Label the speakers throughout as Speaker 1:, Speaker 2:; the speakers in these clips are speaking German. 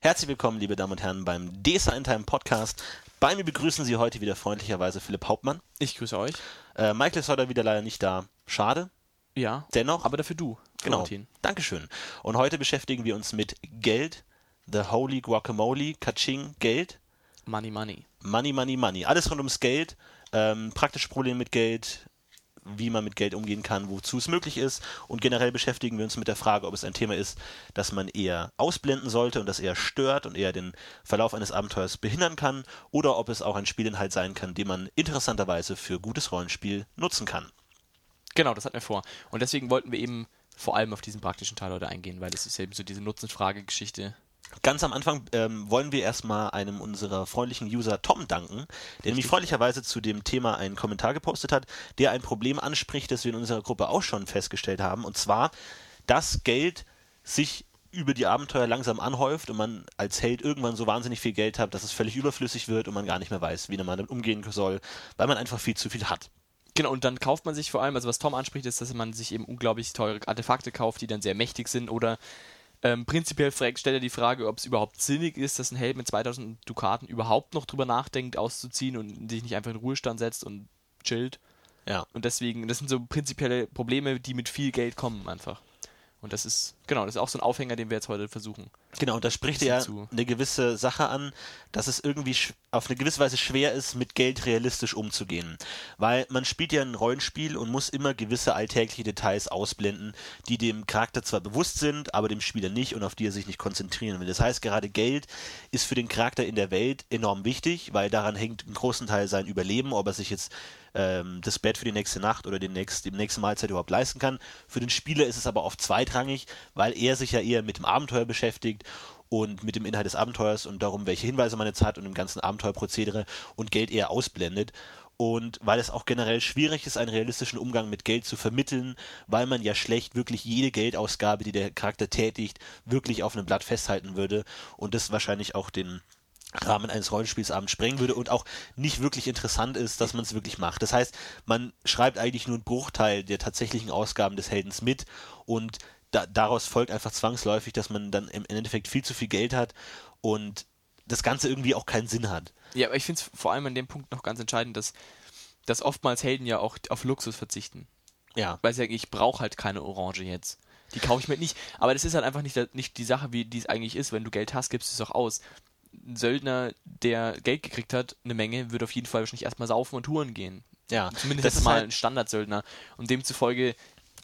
Speaker 1: Herzlich willkommen, liebe Damen und Herren, beim DESA in Time Podcast. Bei mir begrüßen Sie heute wieder freundlicherweise Philipp Hauptmann.
Speaker 2: Ich grüße euch.
Speaker 1: Äh, Michael ist heute wieder leider nicht da. Schade.
Speaker 2: Ja.
Speaker 1: Dennoch.
Speaker 2: Aber dafür du.
Speaker 1: Genau. Dankeschön. Und heute beschäftigen wir uns mit Geld, The Holy Guacamole, Kaching, Geld.
Speaker 2: Money, money.
Speaker 1: Money, money, money. Alles rund ums Geld. Ähm, praktische Probleme mit Geld, wie man mit Geld umgehen kann, wozu es möglich ist. Und generell beschäftigen wir uns mit der Frage, ob es ein Thema ist, das man eher ausblenden sollte und das eher stört und eher den Verlauf eines Abenteuers behindern kann, oder ob es auch ein Spielinhalt sein kann, den man interessanterweise für gutes Rollenspiel nutzen kann.
Speaker 2: Genau, das hatten wir vor. Und deswegen wollten wir eben vor allem auf diesen praktischen Teil heute eingehen, weil es ist eben so diese Nutzenfrage-Geschichte,
Speaker 1: Ganz am Anfang ähm, wollen wir erstmal einem unserer freundlichen User Tom danken, der nämlich freundlicherweise zu dem Thema einen Kommentar gepostet hat, der ein Problem anspricht, das wir in unserer Gruppe auch schon festgestellt haben, und zwar, dass Geld sich über die Abenteuer langsam anhäuft und man als Held irgendwann so wahnsinnig viel Geld hat, dass es völlig überflüssig wird und man gar nicht mehr weiß, wie man damit umgehen soll, weil man einfach viel zu viel hat.
Speaker 2: Genau, und dann kauft man sich vor allem, also was Tom anspricht, ist, dass man sich eben unglaublich teure Artefakte kauft, die dann sehr mächtig sind oder ähm, prinzipiell stellt er die Frage, ob es überhaupt sinnig ist, dass ein Held mit 2000 Dukaten überhaupt noch drüber nachdenkt, auszuziehen und sich nicht einfach in Ruhestand setzt und chillt.
Speaker 1: Ja.
Speaker 2: Und deswegen, das sind so prinzipielle Probleme, die mit viel Geld kommen einfach. Und das ist, genau, das ist auch so ein Aufhänger, den wir jetzt heute versuchen.
Speaker 1: Genau, und da spricht er ja eine gewisse Sache an, dass es irgendwie auf eine gewisse Weise schwer ist, mit Geld realistisch umzugehen. Weil man spielt ja ein Rollenspiel und muss immer gewisse alltägliche Details ausblenden, die dem Charakter zwar bewusst sind, aber dem Spieler nicht und auf die er sich nicht konzentrieren will. Das heißt, gerade Geld ist für den Charakter in der Welt enorm wichtig, weil daran hängt einen großen Teil sein Überleben, ob er sich jetzt ähm, das Bett für die nächste Nacht oder den nächsten, die nächste Mahlzeit überhaupt leisten kann. Für den Spieler ist es aber oft zweitrangig, weil er sich ja eher mit dem Abenteuer beschäftigt und mit dem Inhalt des Abenteuers und darum, welche Hinweise man jetzt hat und dem ganzen Abenteuerprozedere und Geld eher ausblendet. Und weil es auch generell schwierig ist, einen realistischen Umgang mit Geld zu vermitteln, weil man ja schlecht wirklich jede Geldausgabe, die der Charakter tätigt, wirklich auf einem Blatt festhalten würde und das wahrscheinlich auch den Rahmen eines Rollenspielsabends sprengen würde und auch nicht wirklich interessant ist, dass man es wirklich macht. Das heißt, man schreibt eigentlich nur einen Bruchteil der tatsächlichen Ausgaben des Heldens mit und da, daraus folgt einfach zwangsläufig, dass man dann im Endeffekt viel zu viel Geld hat und das Ganze irgendwie auch keinen Sinn hat.
Speaker 2: Ja, aber ich finde es vor allem an dem Punkt noch ganz entscheidend, dass, dass oftmals Helden ja auch auf Luxus verzichten.
Speaker 1: Ja.
Speaker 2: Weil sie sagen, ich brauche halt keine Orange jetzt. Die kaufe ich mir nicht. Aber das ist halt einfach nicht, nicht die Sache, wie die es eigentlich ist. Wenn du Geld hast, gibst du es auch aus ein Söldner, der Geld gekriegt hat, eine Menge, wird auf jeden Fall wahrscheinlich erstmal saufen und touren gehen.
Speaker 1: Ja.
Speaker 2: Zumindest das ist mal halt ein Standardsöldner. Und demzufolge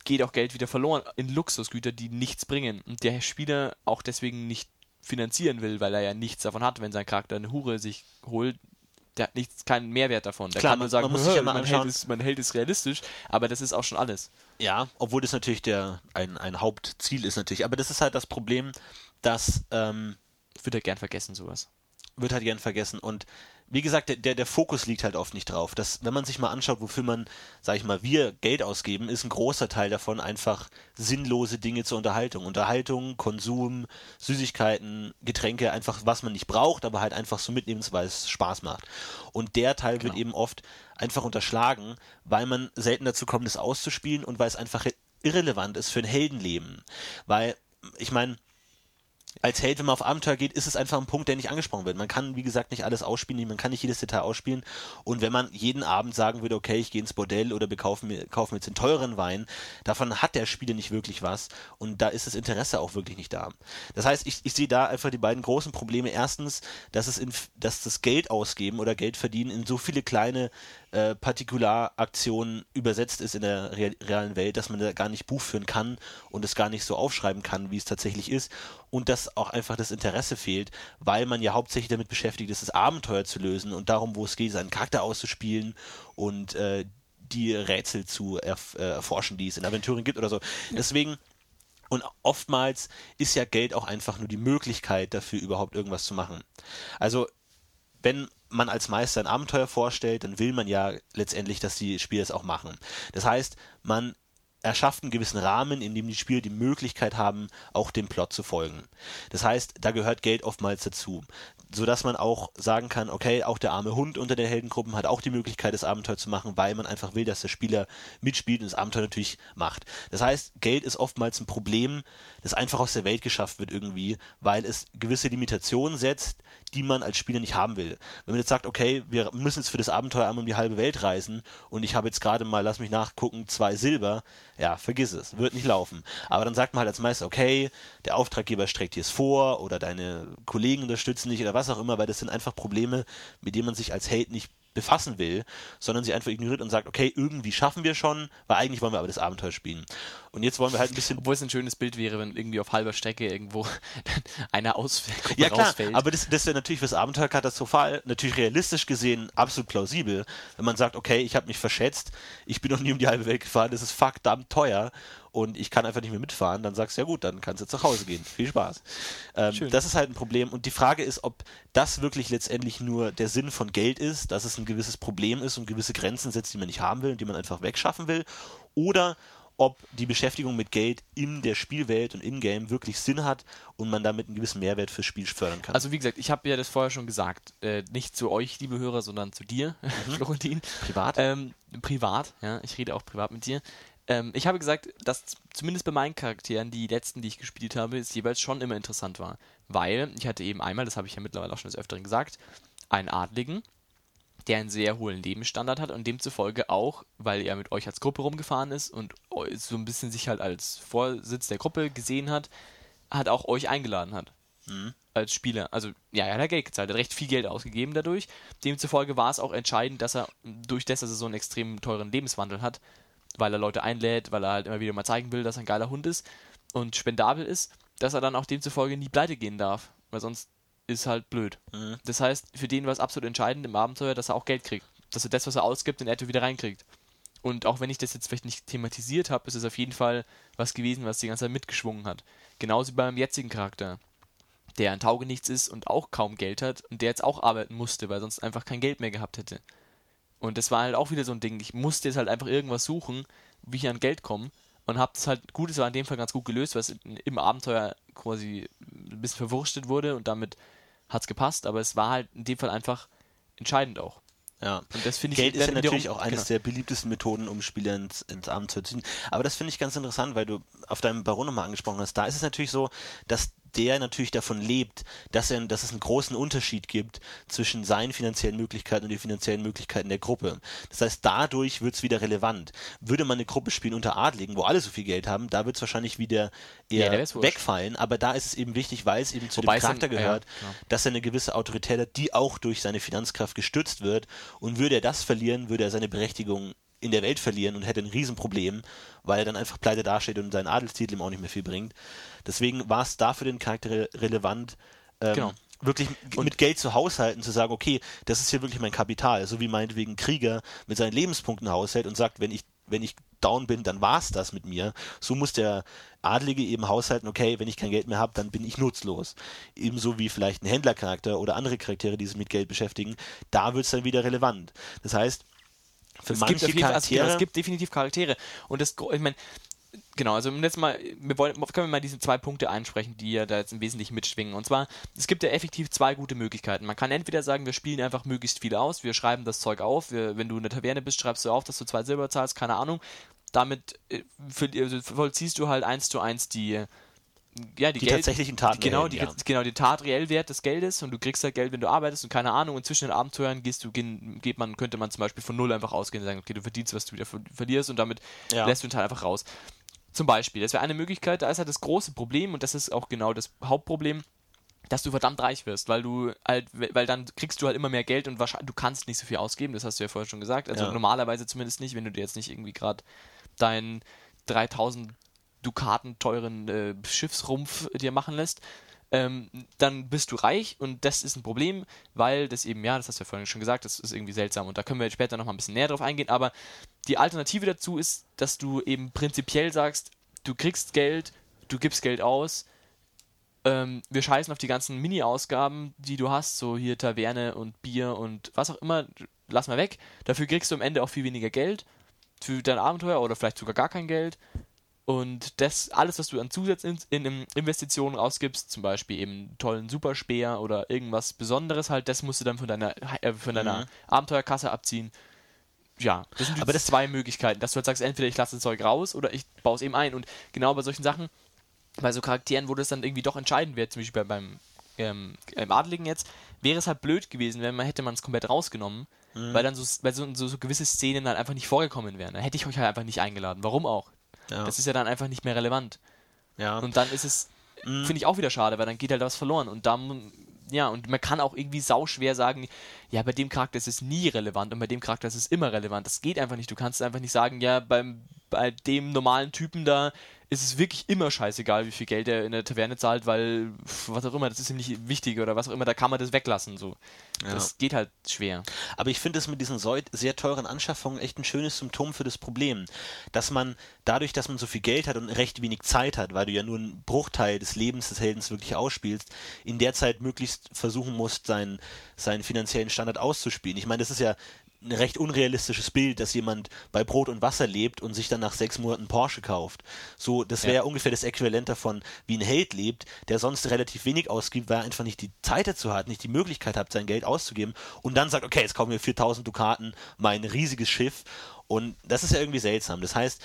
Speaker 2: geht auch Geld wieder verloren in Luxusgüter, die nichts bringen. Und der Spieler auch deswegen nicht finanzieren will, weil er ja nichts davon hat, wenn sein Charakter eine Hure sich holt. Der hat nichts, keinen Mehrwert davon. Der
Speaker 1: Klar,
Speaker 2: kann nur
Speaker 1: man,
Speaker 2: sagen,
Speaker 1: man muss sich ja mal
Speaker 2: man,
Speaker 1: anschauen.
Speaker 2: hält es, man hält es realistisch, aber das ist auch schon alles.
Speaker 1: Ja, obwohl das natürlich der, ein, ein Hauptziel ist natürlich. Aber das ist halt das Problem, dass ähm,
Speaker 2: wird ja gern vergessen, sowas.
Speaker 1: Wird halt gern vergessen. Und wie gesagt, der, der, der Fokus liegt halt oft nicht drauf. Das, wenn man sich mal anschaut, wofür man, sag ich mal, wir Geld ausgeben, ist ein großer Teil davon einfach sinnlose Dinge zur Unterhaltung. Unterhaltung, Konsum, Süßigkeiten, Getränke, einfach was man nicht braucht, aber halt einfach so mitnehmen, weil es Spaß macht. Und der Teil genau. wird eben oft einfach unterschlagen, weil man selten dazu kommt, es auszuspielen und weil es einfach irrelevant ist für ein Heldenleben. Weil, ich meine, als Held, wenn man auf Abenteuer geht, ist es einfach ein Punkt, der nicht angesprochen wird. Man kann, wie gesagt, nicht alles ausspielen, man kann nicht jedes Detail ausspielen. Und wenn man jeden Abend sagen würde, okay, ich gehe ins Bordell oder wir kaufen mir, kaufen jetzt den teuren Wein, davon hat der Spieler nicht wirklich was. Und da ist das Interesse auch wirklich nicht da. Das heißt, ich, ich sehe da einfach die beiden großen Probleme. Erstens, dass es in, dass das Geld ausgeben oder Geld verdienen in so viele kleine äh, Partikularaktionen übersetzt ist in der realen Welt, dass man da gar nicht Buch führen kann und es gar nicht so aufschreiben kann, wie es tatsächlich ist. Und dass auch einfach das Interesse fehlt, weil man ja hauptsächlich damit beschäftigt ist, das Abenteuer zu lösen und darum, wo es geht, seinen Charakter auszuspielen und äh, die Rätsel zu erf äh, erforschen, die es in Aventuren gibt oder so. Deswegen und oftmals ist ja Geld auch einfach nur die Möglichkeit dafür, überhaupt irgendwas zu machen. Also, wenn man als Meister ein Abenteuer vorstellt, dann will man ja letztendlich, dass die Spieler es auch machen. Das heißt, man erschafft einen gewissen Rahmen, in dem die Spieler die Möglichkeit haben, auch dem Plot zu folgen. Das heißt, da gehört Geld oftmals dazu so dass man auch sagen kann, okay, auch der arme Hund unter den Heldengruppen hat auch die Möglichkeit, das Abenteuer zu machen, weil man einfach will, dass der Spieler mitspielt und das Abenteuer natürlich macht. Das heißt, Geld ist oftmals ein Problem, das einfach aus der Welt geschafft wird irgendwie, weil es gewisse Limitationen setzt, die man als Spieler nicht haben will. Wenn man jetzt sagt, okay, wir müssen jetzt für das Abenteuer einmal um die halbe Welt reisen und ich habe jetzt gerade mal, lass mich nachgucken, zwei Silber, ja, vergiss es, wird nicht laufen. Aber dann sagt man halt als Meister, okay, der Auftraggeber streckt dir es vor oder deine Kollegen unterstützen dich oder was auch immer, weil das sind einfach Probleme, mit denen man sich als Held nicht befassen will, sondern sie einfach ignoriert und sagt, okay, irgendwie schaffen wir schon, weil eigentlich wollen wir aber das Abenteuer spielen. Und jetzt wollen wir halt ein bisschen.
Speaker 2: Obwohl es ein schönes Bild wäre, wenn irgendwie auf halber Strecke irgendwo einer ausfällt.
Speaker 1: Ja, klar, rausfällt. aber das, das wäre natürlich fürs Abenteuer katastrophal, natürlich realistisch gesehen absolut plausibel, wenn man sagt, okay, ich habe mich verschätzt, ich bin noch nie um die halbe Welt gefahren, das ist verdammt teuer und ich kann einfach nicht mehr mitfahren, dann sagst du, ja gut, dann kannst du jetzt nach Hause gehen. Viel Spaß. Ähm, das ist halt ein Problem. Und die Frage ist, ob das wirklich letztendlich nur der Sinn von Geld ist, dass es ein gewisses Problem ist und gewisse Grenzen setzt, die man nicht haben will und die man einfach wegschaffen will, oder ob die Beschäftigung mit Geld in der Spielwelt und in-game wirklich Sinn hat und man damit einen gewissen Mehrwert fürs Spiel fördern kann.
Speaker 2: Also wie gesagt, ich habe ja das vorher schon gesagt, äh, nicht zu euch, liebe Hörer, sondern zu dir, mhm. Florentin.
Speaker 1: Privat?
Speaker 2: Ähm, privat, ja, ich rede auch privat mit dir. Ähm, ich habe gesagt, dass zumindest bei meinen Charakteren, die letzten, die ich gespielt habe, es jeweils schon immer interessant war. Weil ich hatte eben einmal, das habe ich ja mittlerweile auch schon des Öfteren gesagt, einen Adligen, der einen sehr hohen Lebensstandard hat und demzufolge auch, weil er mit euch als Gruppe rumgefahren ist und so ein bisschen sich halt als Vorsitz der Gruppe gesehen hat, hat auch euch eingeladen hat. Mhm. Als Spieler. Also, ja, er hat Geld gezahlt, er hat recht viel Geld ausgegeben dadurch. Demzufolge war es auch entscheidend, dass er, durch das, dass er so einen extrem teuren Lebenswandel hat, weil er Leute einlädt, weil er halt immer wieder mal zeigen will, dass er ein geiler Hund ist und spendabel ist, dass er dann auch demzufolge nie pleite gehen darf, weil sonst ist halt blöd. Mhm. Das heißt, für den war es absolut entscheidend im Abenteuer, dass er auch Geld kriegt. Dass er das, was er ausgibt, in etwa wieder reinkriegt. Und auch wenn ich das jetzt vielleicht nicht thematisiert habe, ist es auf jeden Fall was gewesen, was die ganze Zeit mitgeschwungen hat. Genauso wie beim jetzigen Charakter, der ein Taugenichts ist und auch kaum Geld hat und der jetzt auch arbeiten musste, weil sonst einfach kein Geld mehr gehabt hätte. Und das war halt auch wieder so ein Ding. Ich musste jetzt halt einfach irgendwas suchen, wie ich an Geld komme. Und hab das halt, gut, es war in dem Fall ganz gut gelöst, weil es im Abenteuer quasi ein bisschen verwurstet wurde und damit hat es gepasst, aber es war halt in dem Fall einfach entscheidend auch.
Speaker 1: Ja, und das finde ich Geld ist ja natürlich auch eines genau. der beliebtesten Methoden, um Spieler ins, ins Abend zu ziehen. Aber das finde ich ganz interessant, weil du auf deinem Baron nochmal angesprochen hast. Da ist es natürlich so, dass der natürlich davon lebt, dass, er, dass es einen großen Unterschied gibt zwischen seinen finanziellen Möglichkeiten und den finanziellen Möglichkeiten der Gruppe. Das heißt, dadurch wird es wieder relevant. Würde man eine Gruppe spielen unter Adligen, wo alle so viel Geld haben, da wird es wahrscheinlich wieder eher ja, wegfallen. Aber da ist es eben wichtig, weil es eben zu Wobei dem Charakter gehört, ja, dass er eine gewisse Autorität hat, die auch durch seine Finanzkraft gestützt wird. Und würde er das verlieren, würde er seine Berechtigung in der Welt verlieren und hätte ein Riesenproblem, weil er dann einfach pleite dasteht und seinen Adelstitel ihm auch nicht mehr viel bringt. Deswegen war es da für den Charakter re relevant, ähm, genau. wirklich und mit Geld zu haushalten, zu sagen, okay, das ist hier wirklich mein Kapital, so wie meinetwegen Krieger mit seinen Lebenspunkten haushält und sagt, wenn ich, wenn ich down bin, dann war es das mit mir. So muss der Adlige eben haushalten, okay, wenn ich kein Geld mehr habe, dann bin ich nutzlos. Ebenso wie vielleicht ein Händlercharakter oder andere Charaktere, die sich mit Geld beschäftigen, da wird es dann wieder relevant. Das heißt,
Speaker 2: für es manche gibt Charaktere. Also, genau, es gibt definitiv Charaktere. Und das, ich meine, genau, also jetzt mal, wir wollen, können wir mal diese zwei Punkte einsprechen, die ja da jetzt im Wesentlichen mitschwingen. Und zwar, es gibt ja effektiv zwei gute Möglichkeiten. Man kann entweder sagen, wir spielen einfach möglichst viel aus, wir schreiben das Zeug auf, wir, wenn du in der Taverne bist, schreibst du auf, dass du zwei Silber zahlst, keine Ahnung. Damit äh, also vollziehst du halt eins zu eins die, ja, die,
Speaker 1: die Geld, tatsächlichen Taten.
Speaker 2: Die, genau, die, ja. genau, die Tat reell Wert des Geldes und du kriegst halt Geld, wenn du arbeitest und keine Ahnung. Und zwischen den Abenteuern gehst du, geht man, könnte man zum Beispiel von null einfach ausgehen und sagen, okay, du verdienst, was du wieder verlierst und damit ja. lässt du den Teil einfach raus. Zum Beispiel, das wäre eine Möglichkeit, da ist halt das große Problem und das ist auch genau das Hauptproblem, dass du verdammt reich wirst, weil du halt, weil dann kriegst du halt immer mehr Geld und wahrscheinlich, du kannst nicht so viel ausgeben, das hast du ja vorher schon gesagt. Also ja. normalerweise zumindest nicht, wenn du dir jetzt nicht irgendwie gerade dein 3000 Dukaten teuren äh, Schiffsrumpf dir machen lässt, ähm, dann bist du reich und das ist ein Problem, weil das eben, ja, das hast du ja vorhin schon gesagt, das ist irgendwie seltsam und da können wir später nochmal ein bisschen näher drauf eingehen, aber die Alternative dazu ist, dass du eben prinzipiell sagst, du kriegst Geld, du gibst Geld aus, ähm, wir scheißen auf die ganzen Mini-Ausgaben, die du hast, so hier Taverne und Bier und was auch immer, lass mal weg. Dafür kriegst du am Ende auch viel weniger Geld für dein Abenteuer oder vielleicht sogar gar kein Geld. Und das, alles, was du an Zusatzinvestitionen rausgibst, zum Beispiel eben einen tollen Superspeer oder irgendwas Besonderes halt, das musst du dann von deiner, äh, von deiner
Speaker 1: Mhm.
Speaker 2: Abenteuerkasse abziehen. Ja, das sind
Speaker 1: Aber das-
Speaker 2: zwei Möglichkeiten, dass du halt sagst, entweder ich lasse das Zeug raus oder ich baue es eben ein. Und genau bei solchen Sachen, bei so Charakteren, wo das dann irgendwie doch entscheidend wird, zum Beispiel bei, beim ähm, im Adligen jetzt, wäre es halt blöd gewesen, wenn man hätte man es komplett rausgenommen,
Speaker 1: Mhm.
Speaker 2: weil dann so, weil so, so, so gewisse Szenen dann einfach nicht vorgekommen wären. Dann hätte ich euch halt einfach nicht eingeladen. Warum auch?
Speaker 1: Ja.
Speaker 2: Das ist ja dann einfach nicht mehr relevant.
Speaker 1: ja.
Speaker 2: Und dann ist es,
Speaker 1: Mhm.
Speaker 2: finde ich auch wieder schade, weil dann geht halt was verloren. Und dann, ja, und man kann auch irgendwie sauschwer sagen, ja, bei dem Charakter ist es nie relevant und bei dem Charakter ist es immer relevant. Das geht einfach nicht. Du kannst einfach nicht sagen, ja, beim, bei dem normalen Typen da ist es wirklich immer scheißegal, wie viel Geld er in der Taverne zahlt, weil was auch immer, das ist ihm nicht wichtig oder was auch immer, da kann man das weglassen. So. Das geht halt schwer.
Speaker 1: Aber ich finde es mit diesen sehr teuren Anschaffungen echt ein schönes Symptom für das Problem, dass man dadurch, dass man so viel Geld hat und recht wenig Zeit hat, weil du ja nur einen Bruchteil des Lebens des Heldens wirklich ausspielst, in der Zeit möglichst versuchen musst, seinen, seinen finanziellen Standard auszuspielen. Ich meine, das ist ja ein recht unrealistisches Bild, dass jemand bei Brot und Wasser lebt und sich dann nach sechs Monaten Porsche kauft. So, das wäre
Speaker 2: Ja.
Speaker 1: ungefähr das Äquivalent davon, wie ein Held lebt, der sonst relativ wenig ausgibt, weil er einfach nicht die Zeit dazu hat, nicht die Möglichkeit hat, sein Geld auszugeben und dann sagt, okay, jetzt kaufen wir 4000 Dukaten, mein riesiges Schiff und das ist ja irgendwie seltsam. Das heißt,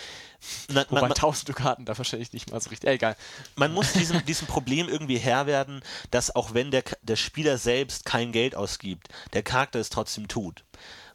Speaker 1: na,
Speaker 2: Wobei
Speaker 1: man,
Speaker 2: 1000 Dukaten da wahrscheinlich nicht mal so richtig. Egal.
Speaker 1: man muss diesem, diesem Problem irgendwie Herr werden, dass auch wenn der, der Spieler selbst kein Geld ausgibt, der Charakter es trotzdem tut.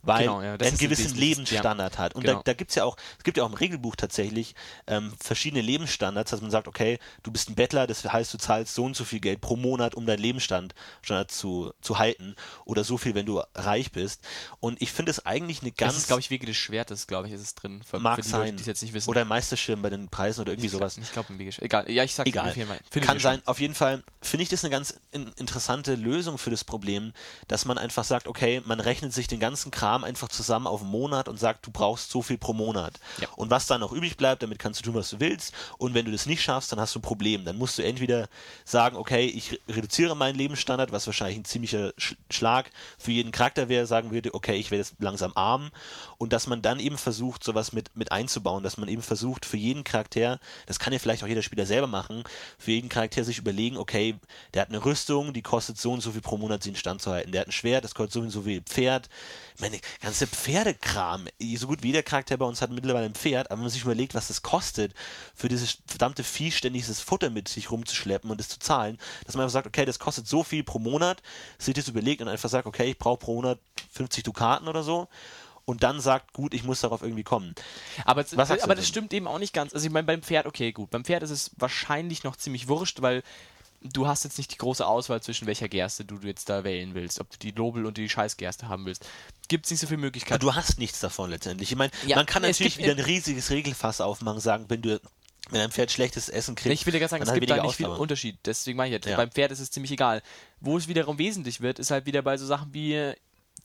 Speaker 1: Weil
Speaker 2: Genau, ja,
Speaker 1: er einen
Speaker 2: ein
Speaker 1: gewissen Lebensstandard hat. Und
Speaker 2: genau.
Speaker 1: da, da gibt es ja auch, es gibt ja auch im Regelbuch tatsächlich ähm, verschiedene Lebensstandards, dass man sagt, okay, du bist ein Bettler, das heißt, du zahlst so und so viel Geld pro Monat, um deinen Lebensstand Standard zu, zu halten. Oder so viel, wenn du reich bist. Und ich finde es eigentlich eine ganz.
Speaker 2: Das ist, glaube ich, Wege des Schwertes, glaube ich, ist es drin. Für,
Speaker 1: mag
Speaker 2: für die
Speaker 1: sein.
Speaker 2: Leute, die es jetzt nicht wissen.
Speaker 1: Oder ein Meisterschirm bei den Preisen oder irgendwie
Speaker 2: ich
Speaker 1: sowas.
Speaker 2: Ich glaube, im Wege Egal. Ja, ich sag
Speaker 1: Egal.
Speaker 2: Finde ich
Speaker 1: Kann
Speaker 2: schon.
Speaker 1: sein. Auf jeden Fall finde ich das eine ganz in interessante Lösung für das Problem, dass man einfach sagt, okay, man rechnet sich den ganzen Kram einfach zusammen auf einen Monat und sagt, du brauchst so viel pro Monat.
Speaker 2: Ja.
Speaker 1: Und was dann noch übrig bleibt, damit kannst du tun, was du willst. Und wenn du das nicht schaffst, dann hast du ein Problem. Dann musst du entweder sagen, okay, ich re- reduziere meinen Lebensstandard, was wahrscheinlich ein ziemlicher Sch Schlag für jeden Charakter wäre, sagen würde, okay, ich werde jetzt langsam arm. Und dass man dann eben versucht, sowas mit, mit einzubauen, dass man eben versucht, für jeden Charakter, das kann ja vielleicht auch jeder Spieler selber machen, für jeden Charakter sich überlegen, okay, der hat eine Rüstung, die kostet so und so viel pro Monat, sie in Stand zu halten. Der hat ein Schwert, das kostet so und so viel Pferd. Meine, ganze Pferdekram. So gut wie jeder Charakter bei uns hat mittlerweile ein Pferd, aber wenn man sich überlegt, was das kostet, für dieses verdammte Vieh ständig dieses Futter mit sich rumzuschleppen und es zu zahlen, dass man einfach sagt, okay, das kostet so viel pro Monat, sich das überlegt und einfach sagt, okay, ich brauche pro Monat 50 Dukaten oder so und dann sagt, gut, ich muss darauf irgendwie kommen.
Speaker 2: Aber, es- aber das stimmt eben auch nicht ganz. Also ich meine, beim Pferd, okay, gut. Beim Pferd ist es wahrscheinlich noch ziemlich wurscht, weil du hast jetzt nicht die große Auswahl zwischen welcher Gerste du jetzt da wählen willst. Ob du die Lobel und die Scheißgerste haben willst. Gibt es nicht so viele
Speaker 1: Aber
Speaker 2: Möglichkeiten.
Speaker 1: du hast nichts davon letztendlich. Ich meine,
Speaker 2: Ja,
Speaker 1: man kann natürlich wieder ein riesiges Regelfass aufmachen, sagen, wenn du wenn ein Pferd schlechtes Essen kriegt,
Speaker 2: Ich will dir gerade sagen, es
Speaker 1: hat
Speaker 2: gibt da nicht viel. Unterschied. Deswegen meine ich jetzt,
Speaker 1: Ja.
Speaker 2: beim Pferd ist es ziemlich egal. Wo es wiederum wesentlich wird, ist halt wieder bei so Sachen wie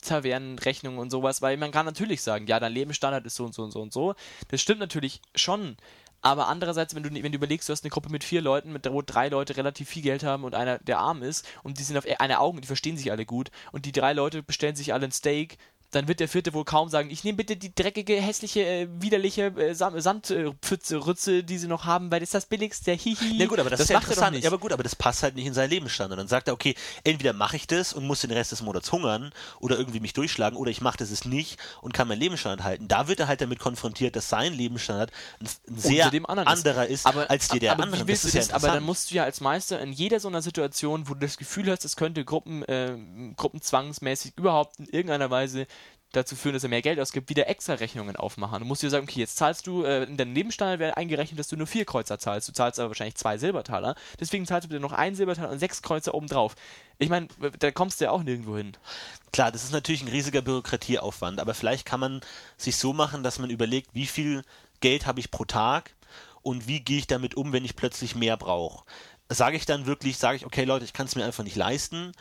Speaker 2: Tavernenrechnungen und sowas, weil man kann natürlich sagen, ja, dein Lebensstandard ist so und so und so und so. Das stimmt natürlich schon. Aber andererseits, wenn du, wenn du überlegst, du hast eine Gruppe mit vier Leuten, mit, wo drei Leute relativ viel Geld haben und einer, der arm ist, und die sind auf eine Augen, die verstehen sich alle gut, und die drei Leute bestellen sich alle ein Steak, dann wird der vierte wohl kaum sagen, ich nehme bitte die dreckige, hässliche, äh, widerliche äh, Sandpfütze, Rütze, die sie noch haben, weil das ist das billigste, hihi.
Speaker 1: Ja gut, aber das, ist ja
Speaker 2: er
Speaker 1: interessant.
Speaker 2: nicht.
Speaker 1: Ja, aber gut, aber das passt halt nicht in seinen Lebensstandard. Dann sagt er, okay, entweder mache ich das und muss den Rest des Monats hungern oder irgendwie mich durchschlagen oder ich mache das es nicht und kann meinen Lebensstandard halten. Da wird er halt damit konfrontiert, dass sein Lebensstandard ein, sehr anderer ist, als dir der
Speaker 2: aber
Speaker 1: andere. Das ist
Speaker 2: das?
Speaker 1: ja
Speaker 2: aber dann musst du ja als Meister in jeder so einer Situation, wo du das Gefühl hast, es könnte Gruppen, äh, gruppenzwangsmäßig überhaupt in irgendeiner Weise dazu führen, dass er mehr Geld ausgibt, wieder extra Rechnungen aufmachen. Du musst dir sagen, okay, jetzt zahlst du, äh, in deinem Lebensstandard wäre eingerechnet, dass du nur vier Kreuzer zahlst. Du zahlst aber wahrscheinlich zwei Silbertaler. Deswegen zahlst du bitte noch einen Silbertaler und sechs Kreuzer obendrauf. Ich meine, da kommst du ja auch nirgendwo hin.
Speaker 1: Klar, das ist natürlich ein riesiger Bürokratieaufwand, aber vielleicht kann man sich so machen, dass man überlegt, wie viel Geld habe ich pro Tag und wie gehe ich damit um, wenn ich plötzlich mehr brauche. Sage ich dann wirklich, sage ich, okay Leute, ich kann es mir einfach nicht leisten,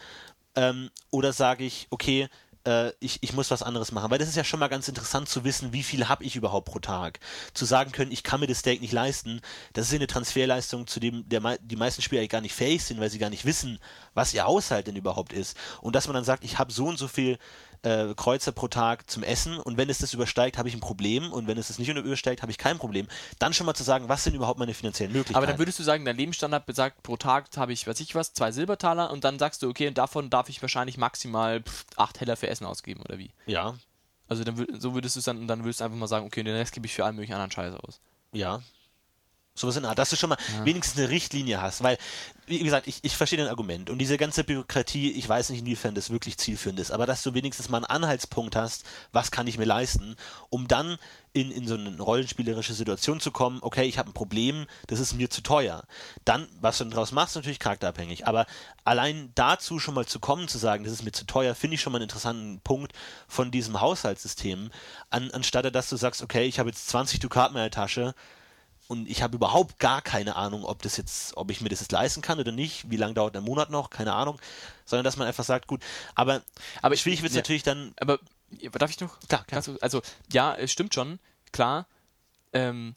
Speaker 1: ähm, oder sage ich, okay, äh, ich, ich muss was anderes machen. Weil das ist ja schon mal ganz interessant zu wissen, wie viel habe ich überhaupt pro Tag. Zu sagen können, ich kann mir das Steak nicht leisten, das ist ja eine Transferleistung, zu dem der, die meisten Spieler gar nicht fähig sind, weil sie gar nicht wissen, was ihr Haushalt denn überhaupt ist. Und dass man dann sagt, ich habe so und so viel äh, Kreuzer pro Tag zum Essen und wenn es das übersteigt, habe ich ein Problem und wenn es das nicht übersteigt, habe ich kein Problem. Dann schon mal zu sagen, was sind überhaupt meine finanziellen Möglichkeiten.
Speaker 2: Aber dann würdest du sagen, dein Lebensstandard besagt, pro Tag habe ich, weiß ich was, zwei Silbertaler und dann sagst du, okay, und davon darf ich wahrscheinlich maximal pff, acht Heller für Essen ausgeben oder wie?
Speaker 1: ja,
Speaker 2: Also dann, so würdest du es dann, dann würdest du einfach mal sagen, okay, den Rest gebe ich für allen möglichen anderen Scheiß aus.
Speaker 1: Ja. Sowas in der Art, dass du schon mal wenigstens eine Richtlinie hast, weil, wie gesagt, ich, ich verstehe dein Argument. Und diese ganze Bürokratie, ich weiß nicht, inwiefern das wirklich zielführend ist, aber dass du wenigstens mal einen Anhaltspunkt hast, was kann ich mir leisten, um dann in, in so eine rollenspielerische Situation zu kommen, okay, ich habe ein Problem, das ist mir zu teuer. Dann, was du dann draus machst, natürlich charakterabhängig, aber allein dazu schon mal zu kommen, zu sagen, das ist mir zu teuer, finde ich schon mal einen interessanten Punkt von diesem Haushaltssystem, an, anstatt dass du sagst, okay, ich habe jetzt 20 Dukaten in der Tasche, und ich habe überhaupt gar keine Ahnung, ob das jetzt, ob ich mir das jetzt leisten kann oder nicht, wie lange dauert der Monat noch, keine Ahnung, sondern dass man einfach sagt, gut, aber,
Speaker 2: Aber
Speaker 1: schwierig wird es
Speaker 2: ja.
Speaker 1: natürlich dann,
Speaker 2: Aber darf ich noch?
Speaker 1: Klar, klar.
Speaker 2: Kannst du, also, ja, es stimmt schon, klar. Ähm,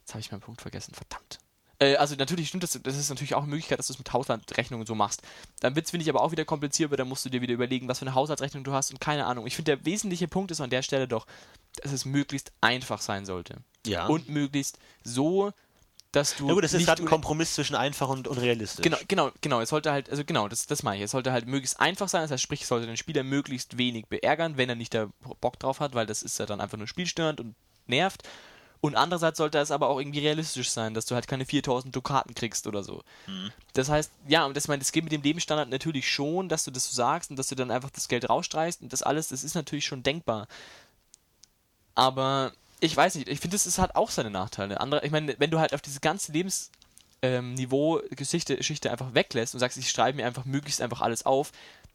Speaker 2: jetzt habe ich meinen Punkt vergessen, verdammt. Äh, also natürlich stimmt das, das ist natürlich auch eine Möglichkeit, dass du es mit Haushaltsrechnungen so machst. Dann wird es, finde ich, aber auch wieder kompliziert, weil dann musst du dir wieder überlegen, was für eine Haushaltsrechnung du hast und keine Ahnung. Ich finde, der wesentliche Punkt ist an der Stelle doch, dass es möglichst einfach sein sollte.
Speaker 1: ja.
Speaker 2: Und möglichst so, dass du.
Speaker 1: ja gut, das ist gerade ein Kompromiss zwischen einfach und, und realistisch.
Speaker 2: Genau, genau, genau. Es sollte halt, also genau, das, das meine ich. Es sollte halt möglichst einfach sein. Das heißt, sprich, es sollte den Spieler möglichst wenig beärgern, wenn er nicht da Bock drauf hat, weil das ist ja dann einfach nur spielstörend und nervt. Und andererseits sollte es aber auch irgendwie realistisch sein, dass du halt keine 4000 Dukaten kriegst oder so. Das heißt, ja, und das, meine, das geht mit dem Lebensstandard natürlich schon, dass du das so sagst und dass du dann einfach das Geld rausstreichst und das alles, das ist natürlich schon denkbar. Aber ich weiß nicht, ich finde, das ist, hat auch seine Nachteile. Andere, ich meine, wenn du halt auf diese ganze Lebens, ähm, Niveau Geschichte, Geschichte einfach weglässt und sagst, ich schreibe mir einfach möglichst einfach alles auf.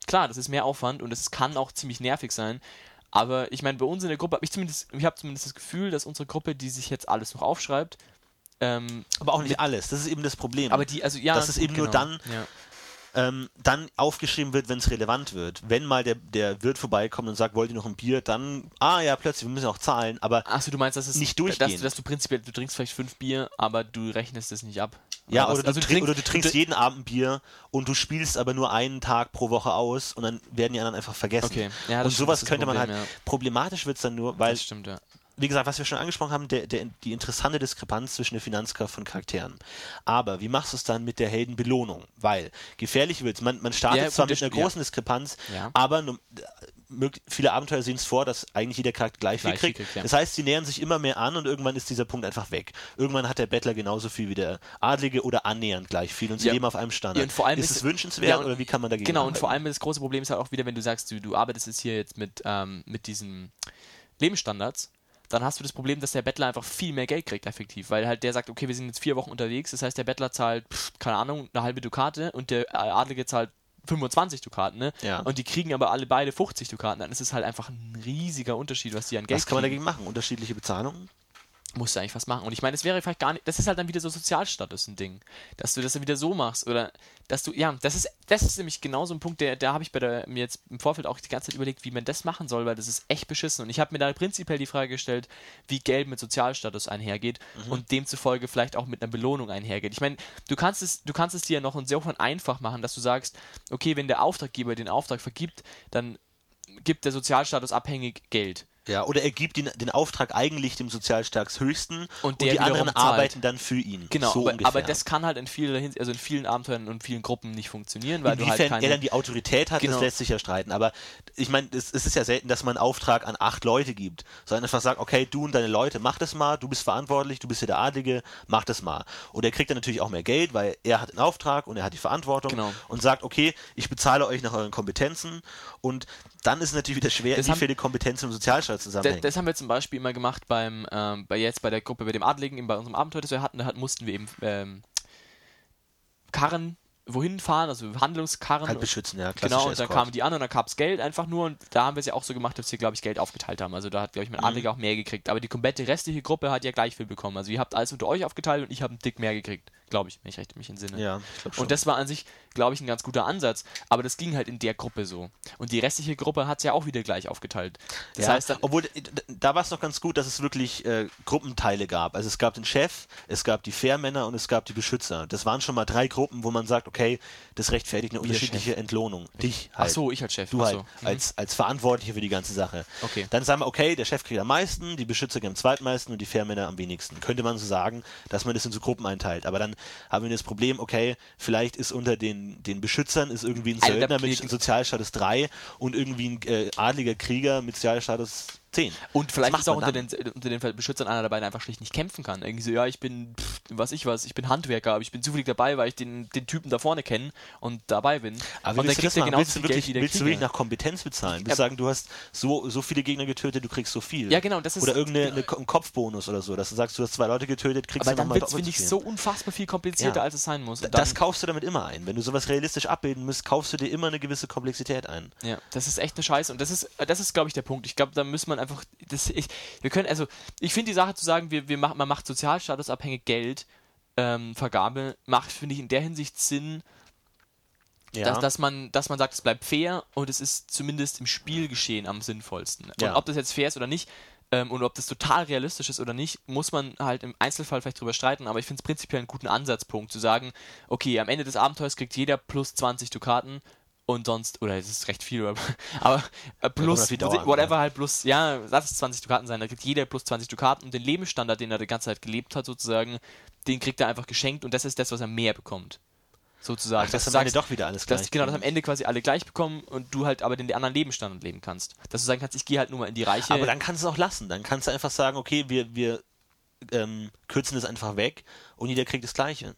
Speaker 2: Klar, das ist mehr Aufwand und es kann auch ziemlich nervig sein. Aber ich meine, bei uns in der Gruppe habe ich zumindest, ich habe zumindest das Gefühl, dass unsere Gruppe, die sich jetzt alles noch aufschreibt, ähm,
Speaker 1: Aber auch nicht alles, das ist eben das Problem.
Speaker 2: aber die, also ja,
Speaker 1: Das ist eben nur dann-
Speaker 2: Ja.
Speaker 1: Ähm, dann aufgeschrieben wird, wenn es relevant wird. Wenn mal der, der Wirt vorbeikommt und sagt, wollt ihr noch ein Bier, dann, ah ja, plötzlich, wir müssen auch zahlen, aber
Speaker 2: Achso, du meinst, dass es
Speaker 1: Nicht
Speaker 2: dass,
Speaker 1: durchgehend.
Speaker 2: du- dass du prinzipiell, du trinkst vielleicht fünf Bier, aber du rechnest es nicht ab.
Speaker 1: Ja, oder du,
Speaker 2: Also
Speaker 1: trink, oder du
Speaker 2: trinkst-
Speaker 1: jeden Abend ein Bier und du spielst aber nur einen Tag pro Woche aus und dann werden die anderen einfach vergessen.
Speaker 2: Okay, ja, das
Speaker 1: und
Speaker 2: stimmt,
Speaker 1: sowas könnte
Speaker 2: das
Speaker 1: man
Speaker 2: Problem,
Speaker 1: halt,
Speaker 2: ja.
Speaker 1: problematisch wird es dann nur, weil,
Speaker 2: stimmt, ja.
Speaker 1: Wie gesagt, was wir schon angesprochen haben, der, der, die interessante Diskrepanz zwischen der Finanzkraft von Charakteren. Aber wie machst du es dann mit der Heldenbelohnung? Weil gefährlich wird es. Man, man startet
Speaker 2: Ja,
Speaker 1: zwar mit einer
Speaker 2: ja.
Speaker 1: großen Diskrepanz,
Speaker 2: Ja.
Speaker 1: aber mög- viele Abenteuer sehen es vor, dass eigentlich jeder Charakter gleich,
Speaker 2: Gleich
Speaker 1: viel kriegt.
Speaker 2: kriegt, ja.
Speaker 1: Das heißt, sie nähern sich immer mehr an und irgendwann ist dieser Punkt einfach weg. Irgendwann hat der Bettler genauso viel wie der Adlige oder annähernd gleich viel und sie
Speaker 2: Ja.
Speaker 1: leben auf einem Standard.
Speaker 2: Ja, und vor allem
Speaker 1: ist
Speaker 2: ist-
Speaker 1: es wünschenswert
Speaker 2: und-
Speaker 1: oder wie kann man dagegen
Speaker 2: Genau, und vor allem das große Problem ist halt auch wieder, wenn du sagst, du, du arbeitest jetzt hier jetzt mit, ähm, mit diesen Lebensstandards, dann hast du das Problem, dass der Bettler einfach viel mehr Geld kriegt, effektiv. Weil halt der sagt, okay, wir sind jetzt vier Wochen unterwegs, das heißt, der Bettler zahlt, pff, keine Ahnung, eine halbe Dukate und der Adlige zahlt 25 Dukaten, ne?
Speaker 1: Ja.
Speaker 2: Und die kriegen aber alle beide 50 Dukaten. Dann ist es halt einfach ein riesiger Unterschied, was die an Geld
Speaker 1: Was kann man
Speaker 2: kriegen.
Speaker 1: dagegen machen? Unterschiedliche Bezahlungen?
Speaker 2: Musst du eigentlich was machen. Und ich meine, es wäre vielleicht gar nicht, das ist halt dann wieder so Sozialstatus ein Ding, dass du das dann wieder so machst oder dass du, ja, das ist, das ist nämlich genau so ein Punkt, der, da habe ich bei der, mir jetzt im Vorfeld auch die ganze Zeit überlegt, wie man das machen soll, weil das ist echt beschissen. Und ich habe mir da prinzipiell die Frage gestellt, wie Geld mit Sozialstatus einhergeht und demzufolge vielleicht auch mit einer Belohnung einhergeht. Ich meine, du kannst es, du kannst es dir ja noch insofern einfach machen, dass du sagst, okay, wenn der Auftraggeber den Auftrag vergibt, dann gibt der Sozialstatus abhängig Geld.
Speaker 1: Ja, oder er gibt den, den Auftrag eigentlich dem Sozialstärks höchsten
Speaker 2: Und
Speaker 1: und, die anderen
Speaker 2: zahlt.
Speaker 1: arbeiten dann für ihn.
Speaker 2: Genau,
Speaker 1: so
Speaker 2: aber, aber das kann halt in vielen, also in vielen Abenteuern und vielen Gruppen nicht funktionieren, weil du halt
Speaker 1: Inwiefern
Speaker 2: keine...
Speaker 1: er dann die Autorität hat,
Speaker 2: Genau.
Speaker 1: das lässt sich ja streiten. Aber ich meine, es, es ist ja selten, dass man einen Auftrag an acht Leute gibt, sondern einfach sagt, okay, du und deine Leute, mach das mal, du bist verantwortlich, du bist hier der Adlige, mach das mal. Und er kriegt dann natürlich auch mehr Geld, weil er hat einen Auftrag und er hat die Verantwortung
Speaker 2: Genau.
Speaker 1: und sagt, okay, ich bezahle euch nach euren Kompetenzen und dann ist es natürlich wieder schwer,
Speaker 2: Das
Speaker 1: wie
Speaker 2: haben-
Speaker 1: viele Kompetenzen im Sozialstaat
Speaker 2: das,
Speaker 1: zusammenhängen.
Speaker 2: das haben wir zum Beispiel immer gemacht beim, ähm, bei jetzt bei der Gruppe, bei dem Adligen, bei unserem Abenteuer, das wir hatten, da hat, mussten wir eben ähm, Karren wohin fahren, also Handlungskarren.
Speaker 1: halt beschützen, ja,
Speaker 2: Genau, und dann
Speaker 1: Escort.
Speaker 2: kamen die an und dann gab es Geld einfach nur und da haben wir es ja auch so gemacht, dass wir, glaube ich, Geld aufgeteilt haben. Also da hat, glaube ich, mein
Speaker 1: Mhm.
Speaker 2: Adliger auch mehr gekriegt. Aber die komplette restliche Gruppe hat ja gleich viel bekommen. Also ihr habt alles unter euch aufgeteilt und ich habe einen Dick mehr gekriegt, glaube ich, wenn ich recht mich entsinne.
Speaker 1: Ja, ich glaube schon.
Speaker 2: Und das war an sich glaube ich, ein ganz guter Ansatz. Aber das ging halt in der Gruppe so. Und die restliche Gruppe hat es ja auch wieder gleich aufgeteilt. Das
Speaker 1: ja,
Speaker 2: heißt dann,
Speaker 1: obwohl äh, da war es noch ganz gut, dass es wirklich äh, Gruppenteile gab. Also es gab den Chef, es gab die Fairmänner und es gab die Beschützer. Das waren schon mal drei Gruppen, wo man sagt, okay, das rechtfertigt eine unterschiedliche? Entlohnung. Dich
Speaker 2: ach
Speaker 1: halt.
Speaker 2: so, ich als Chef.
Speaker 1: Du
Speaker 2: ach
Speaker 1: halt
Speaker 2: so. Mhm.
Speaker 1: als, als Verantwortlicher für die ganze Sache.
Speaker 2: Okay.
Speaker 1: Dann sagen wir, okay, der Chef kriegt am meisten, die Beschützer kriegen am zweitmeisten und die Fairmänner am wenigsten. Könnte man so sagen, dass man das in so Gruppen einteilt. Aber dann haben wir das Problem, okay, vielleicht ist unter den, den Beschützern ist irgendwie ein
Speaker 2: Alter,
Speaker 1: Söldner mit. Sozialstatus 3 und irgendwie ein äh, adliger Krieger mit Sozialstatus 10.
Speaker 2: Und vielleicht ist auch unter den, unter den Beschützern einer dabei, der einfach schlicht nicht kämpfen kann. Irgendwie so, ja, ich bin, pff, was ich was, ich bin Handwerker, aber ich bin zufällig dabei, weil ich den, den Typen da vorne kenne und dabei bin.
Speaker 1: Aber
Speaker 2: und
Speaker 1: willst du das
Speaker 2: er genauso
Speaker 1: Willst du
Speaker 2: viel
Speaker 1: wirklich,
Speaker 2: Geld
Speaker 1: willst du wirklich nach Kompetenz bezahlen? Willst du sagen, du hast so, so viele Gegner getötet, du kriegst so viel?
Speaker 2: Ja, genau, das ist-
Speaker 1: Oder irgendeinen einen Kopfbonus oder so, dass du sagst, du hast zwei Leute getötet, kriegst
Speaker 2: aber
Speaker 1: du
Speaker 2: dann
Speaker 1: nochmal
Speaker 2: es,
Speaker 1: doppelt
Speaker 2: finde ich, so unfassbar viel komplizierter,
Speaker 1: Ja.
Speaker 2: als es sein muss.
Speaker 1: Das
Speaker 2: dann-
Speaker 1: kaufst du damit immer ein. Wenn du sowas realistisch abbilden musst, kaufst du dir immer eine gewisse Komplexität ein.
Speaker 2: Ja, das ist echt eine Scheiße und das ist, das ist, glaube ich, der Punkt. Ich glaube, da muss man einfach, das, ich, wir können, also, ich finde die Sache zu sagen, wir, wir machen, man macht sozialstatusabhängig Geld, ähm, Vergabe, macht, finde ich, in der Hinsicht Sinn,
Speaker 1: Ja.
Speaker 2: dass, dass, man, dass man sagt, es bleibt fair und es ist zumindest im Spielgeschehen am sinnvollsten. Und
Speaker 1: Ja.
Speaker 2: ob das jetzt fair ist oder nicht, ähm, und ob das total realistisch ist oder nicht, muss man halt im Einzelfall vielleicht drüber streiten, aber ich finde es prinzipiell einen guten Ansatzpunkt, zu sagen, okay, am Ende des Abenteuers kriegt jeder plus 20 Dukaten und sonst, oder es ist recht viel, aber, aber äh, plus, whatever
Speaker 1: ja.
Speaker 2: halt plus, ja, lass es 20 Dukaten sein, da kriegt jeder plus 20 Dukaten und den Lebensstandard, den er die ganze Zeit gelebt hat, sozusagen, den kriegt er einfach geschenkt und das ist das, was er mehr bekommt. Sozusagen.
Speaker 1: Ach, dass
Speaker 2: du
Speaker 1: am Ende doch wieder alles gleich
Speaker 2: dass, genau, dass am. Ende quasi alle gleich bekommen und du halt aber den anderen Lebensstandard leben kannst. Dass du sagen kannst, ich gehe halt nur mal in die Reiche.
Speaker 1: Aber dann kannst du es auch lassen. Dann kannst du einfach sagen, okay, wir, wir ähm, kürzen das einfach weg und jeder kriegt das Gleiche.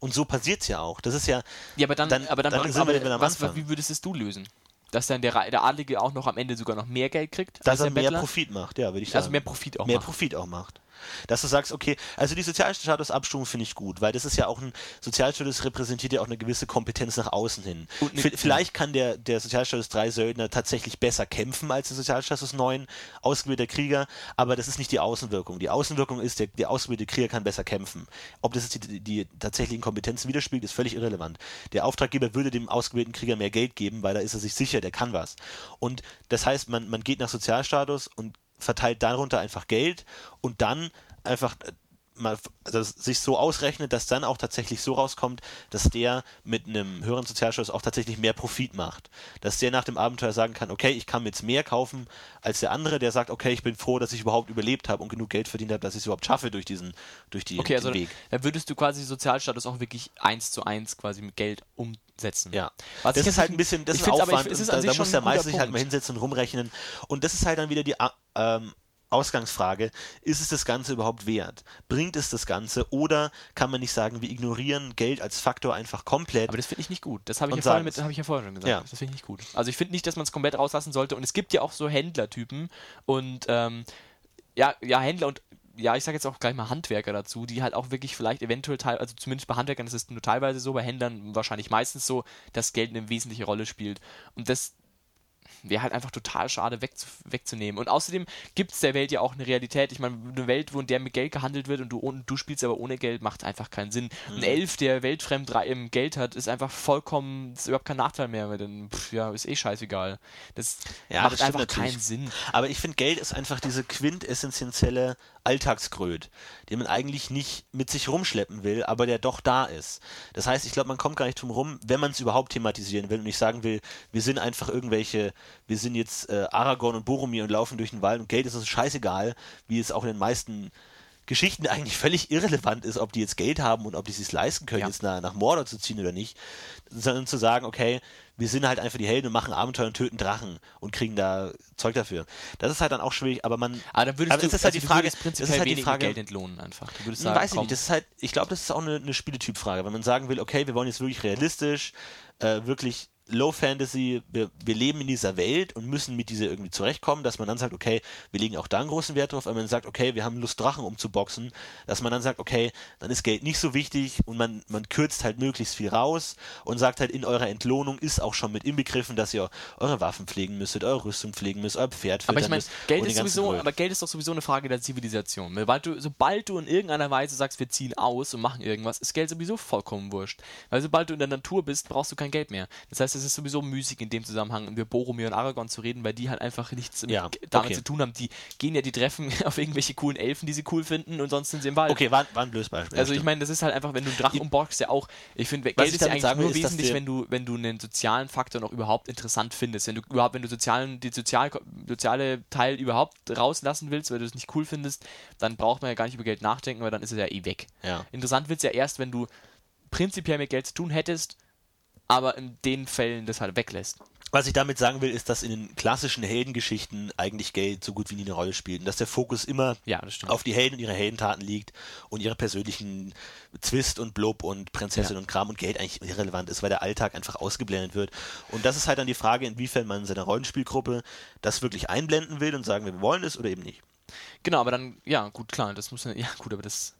Speaker 1: Und so passiert es ja auch. Das ist ja.
Speaker 2: ja, aber dann,
Speaker 1: dann-
Speaker 2: aber dann,
Speaker 1: dann
Speaker 2: aber,
Speaker 1: sind wir wieder am
Speaker 2: was,
Speaker 1: Anfang.
Speaker 2: wie würdest es du lösen? Dass dann der, der Adlige auch noch am Ende sogar noch mehr Geld kriegt?
Speaker 1: Dass er mehr
Speaker 2: Bettler?
Speaker 1: Profit macht, ja, würde ich sagen.
Speaker 2: Also mehr Profit auch
Speaker 1: mehr
Speaker 2: macht.
Speaker 1: Profit auch macht. Dass du sagst, okay, also die Sozialstatusabstufung finde ich gut, weil das ist ja auch ein Sozialstatus repräsentiert ja auch eine gewisse Kompetenz nach außen hin. V- Vielleicht kann der, der Sozialstatus 3 Söldner tatsächlich besser kämpfen als der Sozialstatus 9 ausgebildeter Krieger, aber das ist nicht die Außenwirkung. Die Außenwirkung ist, der, der ausgebildete Krieger kann besser kämpfen. Ob das jetzt die, die tatsächlichen Kompetenzen widerspiegelt, ist völlig irrelevant. Der Auftraggeber würde dem ausgebildeten Krieger mehr Geld geben, weil da ist er sich sicher, der kann was. Und das heißt, man, man geht nach Sozialstatus und verteilt darunter einfach Geld und dann einfach mal also sich so ausrechnet, dass dann auch tatsächlich so rauskommt, dass der mit einem höheren Sozialstatus auch tatsächlich mehr Profit macht. Dass der nach dem Abenteuer sagen kann, okay, ich kann mir jetzt mehr kaufen als der andere, der sagt, okay, ich bin froh, dass ich überhaupt überlebt habe und genug Geld verdient habe, dass ich es überhaupt schaffe durch diesen, durch die,
Speaker 2: Okay, also
Speaker 1: den Weg.
Speaker 2: da würdest du quasi Sozialstatus auch wirklich eins zu eins quasi mit Geld umsetzen.
Speaker 1: Ja,
Speaker 2: Was
Speaker 1: das ist halt ein bisschen, das ist
Speaker 2: find's aber-
Speaker 1: Aufwand.
Speaker 2: ich- es ist
Speaker 1: da, da muss der Meister sich halt mal hinsetzen und rumrechnen. Und das ist halt dann wieder die A- ähm, Ausgangsfrage, ist es das Ganze überhaupt wert? Bringt es das Ganze oder kann man nicht sagen, wir ignorieren Geld als Faktor einfach komplett?
Speaker 2: Aber das finde ich nicht gut. Das habe ich, ja mit- hab ich ja vorher schon gesagt.
Speaker 1: Ja.
Speaker 2: Das finde ich nicht gut. Also ich finde nicht, dass man es komplett rauslassen sollte. Und es gibt ja auch so Händlertypen und ähm, ja, ja, Händler und ja, ich sage jetzt auch gleich mal Handwerker dazu, die halt auch wirklich vielleicht eventuell teil, also zumindest bei Handwerkern ist es nur teilweise so, bei Händlern wahrscheinlich meistens so, dass Geld eine wesentliche Rolle spielt. Und das wäre halt einfach total schade wegzu wegzunehmen. Und außerdem gibt es der Welt ja auch eine Realität. Ich meine, eine Welt, wo in der mit Geld gehandelt wird und du, ohne, du spielst aber ohne Geld, macht einfach keinen Sinn.
Speaker 1: Mhm.
Speaker 2: Ein Elf, der weltfremd im Geld hat, ist einfach vollkommen, ist überhaupt kein Nachteil mehr, weil dann, pff, ja, ist eh scheißegal. Das
Speaker 1: Ja,
Speaker 2: macht
Speaker 1: das
Speaker 2: einfach
Speaker 1: natürlich.
Speaker 2: keinen Sinn.
Speaker 1: Aber ich finde, Geld ist einfach diese quintessentielle Alltagskröt, den man eigentlich nicht mit sich rumschleppen will, aber der doch da ist. Das heißt, ich glaube, man kommt gar nicht drum rum, wenn man es überhaupt thematisieren will und nicht sagen will, wir sind einfach irgendwelche, wir sind jetzt äh, Aragorn und Boromir und laufen durch den Wald und Geld ist uns scheißegal, wie es auch in den meisten Geschichten eigentlich völlig irrelevant ist, ob die jetzt Geld haben und ob die es sich leisten können,
Speaker 2: Ja.
Speaker 1: jetzt nach, nach Mordor zu ziehen oder nicht, sondern zu sagen, okay, wir sind halt einfach die Helden und machen Abenteuer und töten Drachen und kriegen da Zeug dafür. Das ist halt dann auch schwierig, aber man.
Speaker 2: Aber dann würdest
Speaker 1: aber
Speaker 2: du,
Speaker 1: es ist halt
Speaker 2: also
Speaker 1: die
Speaker 2: du
Speaker 1: Frage, das ist halt die Frage,
Speaker 2: Geld entlohnen einfach. Du würdest
Speaker 1: hm,
Speaker 2: sagen,
Speaker 1: weiß ich
Speaker 2: komm,
Speaker 1: nicht, das ist halt, ich glaube, das ist auch eine, eine Spieletypfrage, wenn man sagen will, okay, wir wollen jetzt wirklich realistisch, äh, wirklich Low Fantasy, wir, wir leben in dieser Welt und müssen mit dieser irgendwie zurechtkommen, dass man dann sagt, okay, wir legen auch da einen großen Wert drauf, wenn man sagt, okay, wir haben Lust, Drachen umzuboxen, dass man dann sagt, okay, dann ist Geld nicht so wichtig und man, man kürzt halt möglichst viel raus und sagt halt, in eurer Entlohnung ist auch schon mit inbegriffen, dass ihr eure Waffen pflegen müsstet, eure Rüstung pflegen müsst, euer Pferd
Speaker 2: Aber ich meine,
Speaker 1: müsst
Speaker 2: Geld ist sowieso,
Speaker 1: Grölt.
Speaker 2: aber Geld ist doch sowieso eine Frage der Zivilisation. Sobald du, sobald du in irgendeiner Weise sagst, wir ziehen aus und machen irgendwas, ist Geld sowieso vollkommen wurscht. Weil sobald du in der Natur bist, brauchst du kein Geld mehr. Das heißt, es ist sowieso müßig in dem Zusammenhang, über Boromir und Aragorn zu reden, weil die halt einfach nichts
Speaker 1: Ja,
Speaker 2: damit
Speaker 1: okay.
Speaker 2: zu tun haben. Die gehen ja, die treffen auf irgendwelche coolen Elfen, die sie cool finden und sonst sind sie im Wald.
Speaker 1: Okay, war, war ein blödes Beispiel.
Speaker 2: Also ich meine, das ist halt einfach, wenn du einen Drachen umboxst, ja auch, ich finde, Geld ist ja eigentlich nur
Speaker 1: ist,
Speaker 2: wesentlich, wenn du, wenn du einen sozialen Faktor noch überhaupt interessant findest, wenn du überhaupt, wenn du sozialen, die sozial, soziale Teil überhaupt rauslassen willst, weil du es nicht cool findest, dann braucht man ja gar nicht über Geld nachdenken, weil dann ist es ja eh weg.
Speaker 1: Ja.
Speaker 2: Interessant wird es ja erst, wenn du prinzipiell mit Geld zu tun hättest, aber in den Fällen das halt weglässt.
Speaker 1: Was ich damit sagen will, ist, dass in den klassischen Heldengeschichten eigentlich Geld so gut wie nie eine Rolle spielt und dass der Fokus immer
Speaker 2: Ja,
Speaker 1: auf die Helden und ihre Heldentaten liegt und ihre persönlichen Zwist und Blub und Prinzessin
Speaker 2: Ja.
Speaker 1: und Kram und Geld eigentlich irrelevant ist, weil der Alltag einfach ausgeblendet wird. Und das ist halt dann die Frage, inwiefern man in seiner Rollenspielgruppe das wirklich einblenden will und sagen, wir wollen es oder eben nicht.
Speaker 2: Genau, aber dann, ja, gut, klar, das muss ja, gut, aber das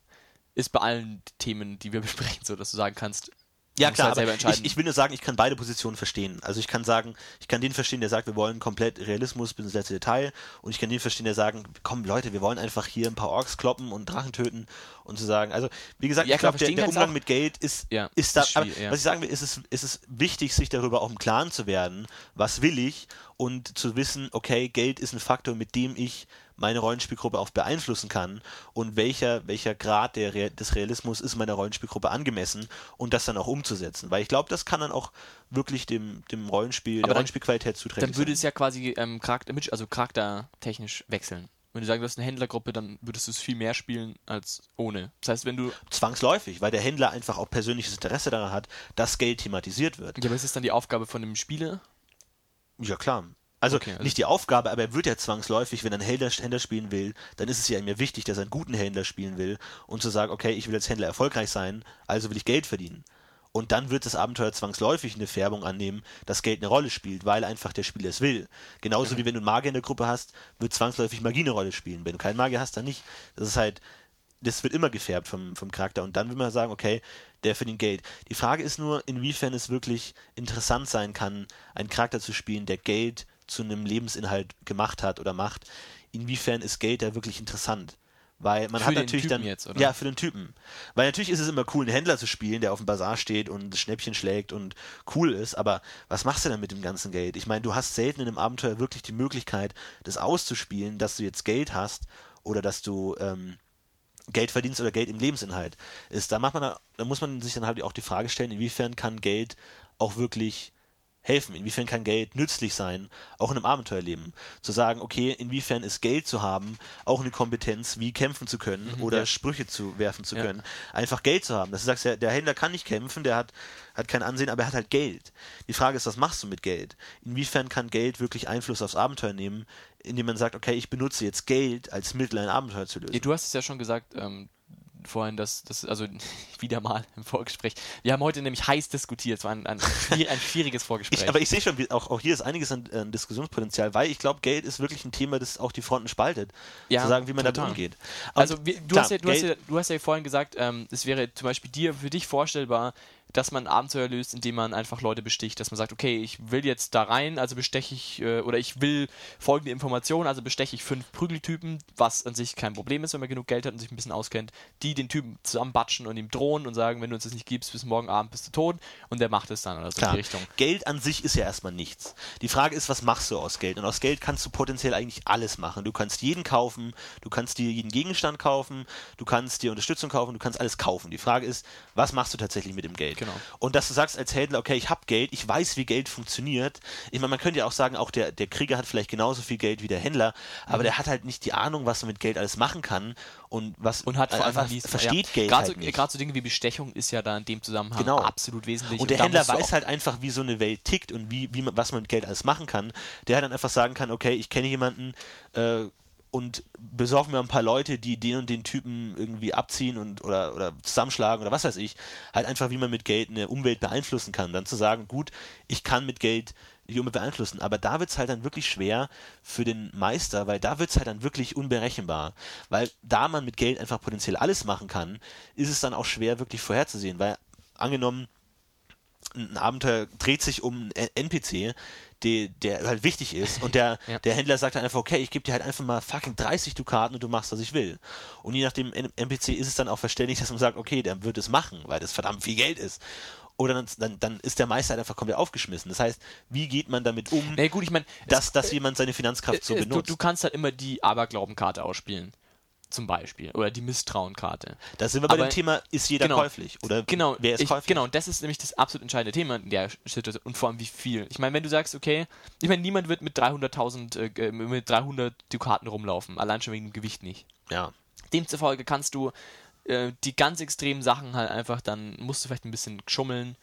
Speaker 2: ist bei allen Themen, die wir besprechen, so, dass du sagen kannst,
Speaker 1: Ja
Speaker 2: musst
Speaker 1: klar,
Speaker 2: halt
Speaker 1: ich, ich will nur sagen, ich kann beide Positionen verstehen. Also ich kann sagen, ich kann den verstehen, der sagt, wir wollen komplett Realismus bis ins letzte Detail und ich kann den verstehen, der sagen, komm Leute, wir wollen einfach hier ein paar Orks kloppen und Drachen töten und zu sagen, also wie gesagt,
Speaker 2: Ja,
Speaker 1: ich glaube, der, der Umgang mit Geld ist,
Speaker 2: Ja,
Speaker 1: ist da,
Speaker 2: ist
Speaker 1: aber
Speaker 2: ja.
Speaker 1: was ich sagen will, ist es, ist es wichtig, sich darüber auch im Klaren zu werden, was will ich und zu wissen, okay, Geld ist ein Faktor, mit dem ich meine Rollenspielgruppe auch beeinflussen kann und welcher, welcher Grad der, des Realismus ist meiner Rollenspielgruppe angemessen und das dann auch umzusetzen. Weil ich glaube, das kann dann auch wirklich dem, dem Rollenspiel,
Speaker 2: Aber
Speaker 1: der
Speaker 2: dann-
Speaker 1: Rollenspielqualität zuträglich
Speaker 2: Dann würde
Speaker 1: sein.
Speaker 2: es ja quasi ähm, Charakter, also charaktertechnisch wechseln. Wenn du sagst, du hast eine Händlergruppe, dann würdest du es viel mehr spielen als ohne. Das heißt, wenn du.
Speaker 1: Zwangsläufig, weil der Händler einfach auch persönliches Interesse daran hat, dass Geld thematisiert wird.
Speaker 2: Ja, aber ist es dann die Aufgabe von dem Spieler?
Speaker 1: Ja, klar. Also,
Speaker 2: Okay, also-
Speaker 1: nicht die Aufgabe, aber er wird ja zwangsläufig, wenn er einen Händler, Händler spielen will, dann ist es ja mir wichtig, dass er einen guten Händler spielen will und zu sagen, okay, ich will als Händler erfolgreich sein, also will ich Geld verdienen. Und dann wird das Abenteuer zwangsläufig eine Färbung annehmen, dass Geld eine Rolle spielt, weil einfach der Spieler es will. Genauso wie wenn du einen Magier in der Gruppe hast, wird zwangsläufig Magie eine Rolle spielen. Wenn du keinen Magier hast, dann nicht. Das ist halt, das wird immer gefärbt vom, vom Charakter. Und dann will man sagen, okay, der verdient Geld. Die Frage ist nur, inwiefern es wirklich interessant sein kann, einen Charakter zu spielen, der Geld zu einem Lebensinhalt gemacht hat oder macht. Inwiefern ist Geld da wirklich interessant? Weil man
Speaker 2: Für
Speaker 1: hat
Speaker 2: den
Speaker 1: natürlich
Speaker 2: Typen
Speaker 1: dann.
Speaker 2: jetzt, oder?
Speaker 1: Ja, für den Typen. Weil natürlich ist es immer cool, einen Händler zu spielen, der auf dem Bazar steht und Schnäppchen schlägt und cool ist, aber was machst du denn mit dem ganzen Geld? Ich meine, du hast selten in einem Abenteuer wirklich die Möglichkeit, das auszuspielen, dass du jetzt Geld hast oder dass du ähm, Geld verdienst oder Geld im Lebensinhalt ist. Da macht man, da muss man sich dann halt auch die Frage stellen, inwiefern kann Geld auch wirklich helfen? Inwiefern kann Geld nützlich sein, auch in einem Abenteuerleben? Zu sagen, okay, inwiefern ist Geld zu haben auch eine Kompetenz, wie kämpfen zu können oder
Speaker 2: ja.
Speaker 1: Sprüche zu werfen zu
Speaker 2: Ja.
Speaker 1: können? Einfach Geld zu haben. Dass du sagst, der, der Händler kann nicht kämpfen, der hat, hat kein Ansehen, aber er hat halt Geld. Die Frage ist, was machst du mit Geld? Inwiefern kann Geld wirklich Einfluss aufs Abenteuer nehmen, indem man sagt, okay, ich benutze jetzt Geld als Mittel, ein Abenteuer zu lösen?
Speaker 2: Ja, du hast es ja schon gesagt, ähm, vorhin, dass das, also wieder mal im Vorgespräch. Wir haben heute nämlich heiß diskutiert, es war ein, ein, ein schwieriges Vorgespräch.
Speaker 1: Ich, aber ich sehe schon, auch, auch hier ist einiges an, an Diskussionspotenzial, weil ich glaube, Geld ist wirklich ein Thema, das auch die Fronten spaltet.
Speaker 2: Ja,
Speaker 1: zu sagen, wie man damit
Speaker 2: total.
Speaker 1: umgeht. Und
Speaker 2: Also wir, du,
Speaker 1: klar,
Speaker 2: hast ja, du, hast ja, du hast ja vorhin gesagt, ähm, es wäre zum Beispiel dir für dich vorstellbar, dass man ein Abenteuer löst, indem man einfach Leute besticht, dass man sagt, okay, ich will jetzt da rein, also besteche ich, äh, oder ich will folgende Informationen, also besteche ich fünf Prügeltypen, was an sich kein Problem ist, wenn man genug Geld hat und sich ein bisschen auskennt, die den Typen zusammenbatschen und ihm drohen und sagen, wenn du uns das nicht gibst, bis morgen Abend bist du tot und der macht es dann oder so
Speaker 1: Klar,
Speaker 2: in die Richtung.
Speaker 1: Geld an sich ist ja erstmal nichts. Die Frage ist, was machst du aus Geld? Und aus Geld kannst du potenziell eigentlich alles machen. Du kannst jeden kaufen, du kannst dir jeden Gegenstand kaufen, du kannst dir Unterstützung kaufen, du kannst alles kaufen. Die Frage ist, was machst du tatsächlich mit dem Geld?
Speaker 2: Genau.
Speaker 1: Und dass du sagst als Händler, okay, ich habe Geld, ich weiß, wie Geld funktioniert. Ich meine, man könnte ja auch sagen, auch der, der Krieger hat vielleicht genauso viel Geld wie der Händler,
Speaker 2: Mhm.
Speaker 1: aber der hat halt nicht die Ahnung, was man mit Geld alles machen kann und was
Speaker 2: Und hat vor allem
Speaker 1: einfach versteht
Speaker 2: ja,
Speaker 1: Geld
Speaker 2: Gerade
Speaker 1: halt
Speaker 2: so, so Dinge wie Bestechung ist ja da in dem Zusammenhang
Speaker 1: Genau.
Speaker 2: absolut wesentlich.
Speaker 1: Und der
Speaker 2: da
Speaker 1: Händler weiß halt einfach, wie so eine Welt tickt und wie, wie man, was man mit Geld alles machen kann. Der dann einfach sagen kann, okay, ich kenne jemanden, äh, und besorg mir ein paar Leute, die den und den Typen irgendwie abziehen und oder, oder zusammenschlagen oder was weiß ich. Halt einfach, wie man mit Geld eine Umwelt beeinflussen kann. Dann zu sagen, gut, ich kann mit Geld die Umwelt beeinflussen. Aber da wird es halt dann wirklich schwer für den Meister, weil da wird es halt dann wirklich unberechenbar. Weil da man mit Geld einfach potenziell alles machen kann, ist es dann auch schwer wirklich vorherzusehen. Weil angenommen, ein Abenteuer dreht sich um einen NPC, die, der halt wichtig ist und der, ja. der Händler sagt dann einfach, okay, ich gebe dir halt einfach mal fucking 30 Dukaten und du machst, was ich will. Und je nach dem NPC ist es dann auch verständlich, dass man sagt, okay, der wird es machen, weil das verdammt viel Geld ist. Oder dann, dann, dann ist der Meister halt einfach komplett aufgeschmissen. Das heißt, wie geht man damit um,
Speaker 2: Na gut, ich mein,
Speaker 1: dass, dass jemand seine Finanzkraft so benutzt?
Speaker 2: Du, du kannst halt immer die Aberglaubenkarte ausspielen zum Beispiel. Oder die Misstrauenkarte.
Speaker 1: Da sind wir bei Aber, dem Thema, ist jeder genau, käuflich? Oder
Speaker 2: genau, wer ist ich, käuflich? Genau, und das ist nämlich das absolut entscheidende Thema in der Situation. Und vor allem, wie viel. Ich meine, wenn du sagst, okay, ich meine, niemand wird mit 300.000, äh, mit 300 Dukaten rumlaufen. Allein schon wegen dem Gewicht nicht.
Speaker 1: Ja.
Speaker 2: Demzufolge kannst du äh, die ganz extremen Sachen halt einfach, dann musst du vielleicht ein bisschen schummeln.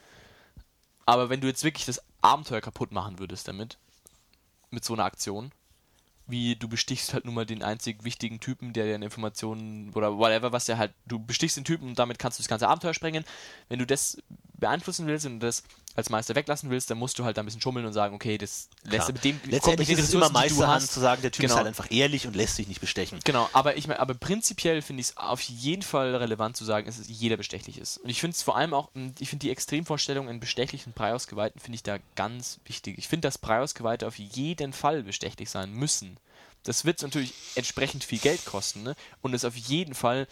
Speaker 2: Aber wenn du jetzt wirklich das Abenteuer kaputt machen würdest damit, mit so einer Aktion, wie du bestichst halt nur mal den einzig wichtigen Typen, der dir Informationen oder whatever, was der halt, du bestichst den Typen und damit kannst du das ganze Abenteuer sprengen. Wenn du das beeinflussen willst und das als Meister weglassen willst, dann musst du halt ein bisschen schummeln und sagen, okay, das lässt mit dem
Speaker 1: Letztendlich ist es immer Meisterhand zu sagen, der Typ genau. ist halt einfach ehrlich und lässt sich nicht bestechen.
Speaker 2: Genau, aber ich meine, aber prinzipiell finde ich es auf jeden Fall relevant zu sagen, dass jeder bestechlich ist. Und ich finde es vor allem auch, ich finde die Extremvorstellung in bestechlichen Preiausgeweihten finde ich da ganz wichtig. Ich finde, dass Preiausgeweihte auf jeden Fall bestechlich sein müssen. Das wird natürlich entsprechend viel Geld kosten, ne? Und ist auf jeden Fall,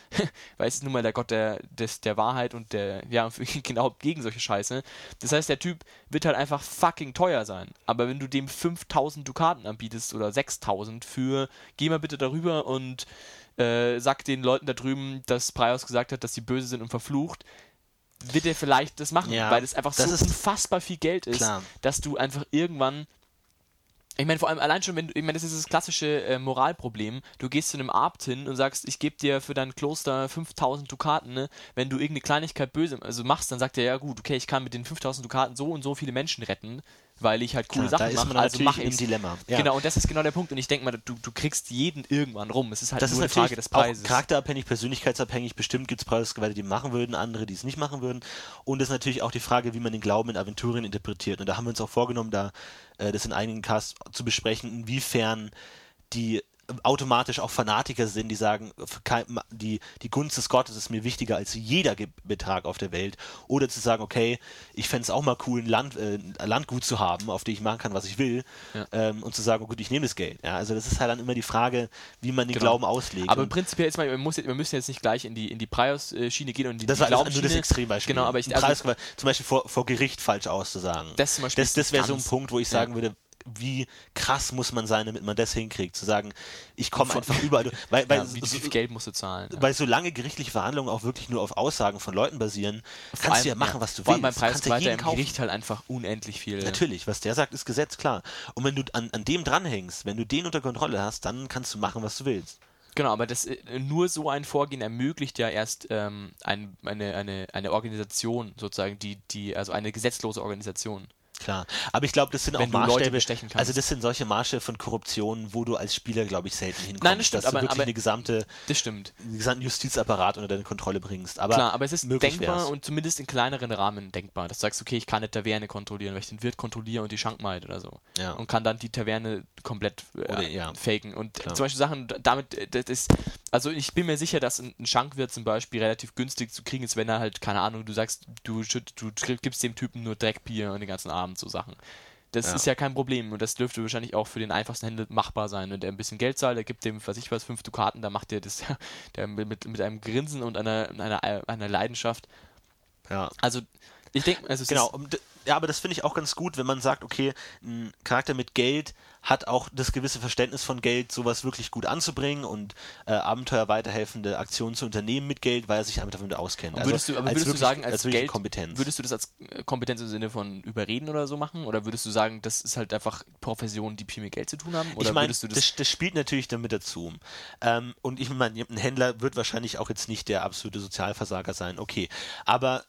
Speaker 2: weil es ist nun mal der Gott der, des, der Wahrheit und der, ja, genau gegen solche Scheiße. Das heißt, der Typ wird halt einfach fucking teuer sein. Aber wenn du dem 5000 Dukaten anbietest oder 6000 für, geh mal bitte darüber und äh, sag den Leuten da drüben, dass Prios gesagt hat, dass sie böse sind und verflucht, wird er vielleicht das machen, ja, weil das einfach das so unfassbar viel Geld ist, klar. dass du einfach irgendwann ich meine, vor allem allein schon, wenn du, ich meine, das ist das klassische äh, Moralproblem. Du gehst zu einem Abt hin und sagst, ich gebe dir für dein Kloster 5000 Dukaten, ne? Wenn du irgendeine Kleinigkeit böse also machst, dann sagt er, ja gut, okay, ich kann mit den 5000 Dukaten so und so viele Menschen retten weil ich halt coole Klar, Sachen mache.
Speaker 1: Also mache ich im Dilemma.
Speaker 2: Ja. Genau, und das ist genau der Punkt. Und ich denke mal, du, du kriegst jeden irgendwann rum. Es ist halt das nur ist eine Frage des Preises.
Speaker 1: Auch charakterabhängig, persönlichkeitsabhängig. Bestimmt gibt es Preisgewalte, die machen würden, andere, die es nicht machen würden. Und es ist natürlich auch die Frage, wie man den Glauben in Aventurien interpretiert. Und da haben wir uns auch vorgenommen, da äh, das in einigen Casts zu besprechen, inwiefern die automatisch auch Fanatiker sind, die sagen, die, die Gunst des Gottes ist mir wichtiger als jeder Betrag auf der Welt. Oder zu sagen, okay, ich fände es auch mal cool, ein Land, äh, Landgut zu haben, auf dem ich machen kann, was ich will. Ja. Ähm, und zu sagen, oh gut, ich nehme das Geld. Ja, also das ist halt dann immer die Frage, wie man den genau. Glauben auslegt.
Speaker 2: Aber prinzipiell ist man, man muss, wir müssen jetzt nicht gleich in die, in die Preis-Schiene gehen und die,
Speaker 1: das
Speaker 2: die
Speaker 1: war nur das Extrembeispiel.
Speaker 2: Genau, aber ich,
Speaker 1: also, zum Beispiel vor, vor Gericht falsch auszusagen.
Speaker 2: Das,
Speaker 1: das, das wäre so ein Punkt, wo ich sagen ja. würde, wie krass muss man sein, damit man das hinkriegt, zu sagen, ich komme einfach überall. Weil, weil
Speaker 2: ja, wie, so, viel Geld musst du zahlen?
Speaker 1: Ja. Weil solange gerichtliche Verhandlungen auch wirklich nur auf Aussagen von Leuten basieren, Vor kannst allem, du ja machen, ja, was du willst.
Speaker 2: Beim Preis weiter im Gericht halt einfach unendlich viel.
Speaker 1: Natürlich, was der sagt, ist Gesetz, klar. Und wenn du an, an dem dranhängst, wenn du den unter Kontrolle hast, dann kannst du machen, was du willst.
Speaker 2: Genau, aber das, äh, nur so ein Vorgehen ermöglicht ja erst ähm, ein, eine, eine, eine Organisation sozusagen, die, die, also eine gesetzlose Organisation.
Speaker 1: Klar, aber ich glaube, das sind Wenn auch Maßstäbe. Also das sind solche Marsche von Korruption, wo du als Spieler, glaube ich, selten hinkommst.
Speaker 2: Nein, das stimmt,
Speaker 1: dass
Speaker 2: aber,
Speaker 1: du wirklich
Speaker 2: aber
Speaker 1: eine gesamte,
Speaker 2: das stimmt.
Speaker 1: einen gesamten Justizapparat unter deine Kontrolle bringst. Aber
Speaker 2: Klar, aber es ist denkbar wär's. und zumindest in kleineren Rahmen denkbar. Dass du sagst, okay, ich kann eine Taverne kontrollieren, weil ich den Wirt kontrolliere und die Schankmaid oder so.
Speaker 1: Ja.
Speaker 2: Und kann dann die Taverne komplett äh, oder, ja. faken. Und
Speaker 1: Klar.
Speaker 2: zum Beispiel Sachen, damit, äh, das ist, also ich bin mir sicher, dass ein Schankwirt zum Beispiel relativ günstig zu kriegen ist, wenn er halt, keine Ahnung, du sagst, du, du gibst dem Typen nur Dreckbier und den ganzen Abend so Sachen. Das ja. ist ja kein Problem und das dürfte wahrscheinlich auch für den einfachsten Händler machbar sein. Wenn der ein bisschen Geld zahlt, der gibt dem, was ich weiß, fünf Dukaten, da macht der das der mit, mit einem Grinsen und einer, einer, einer Leidenschaft.
Speaker 1: Ja.
Speaker 2: Also, ich denke, also
Speaker 1: genau, ja, aber das finde ich auch ganz gut, wenn man sagt, okay, ein Charakter mit Geld hat auch das gewisse Verständnis von Geld, sowas wirklich gut anzubringen und äh, Abenteuer weiterhelfende Aktionen zu unternehmen mit Geld, weil er sich einfach damit auskennt.
Speaker 2: Also würdest du, aber würdest wirklich, du sagen, als, als Geld,
Speaker 1: Kompetenz.
Speaker 2: würdest du das als äh, Kompetenz im Sinne von Überreden oder so machen? Oder würdest du sagen, das ist halt einfach Professionen, die viel mit Geld zu tun haben? Oder
Speaker 1: ich meine,
Speaker 2: das,
Speaker 1: das, das, spielt natürlich damit dazu. Ähm, und ich meine, ein Händler wird wahrscheinlich auch jetzt nicht der absolute Sozialversager sein, okay. Aber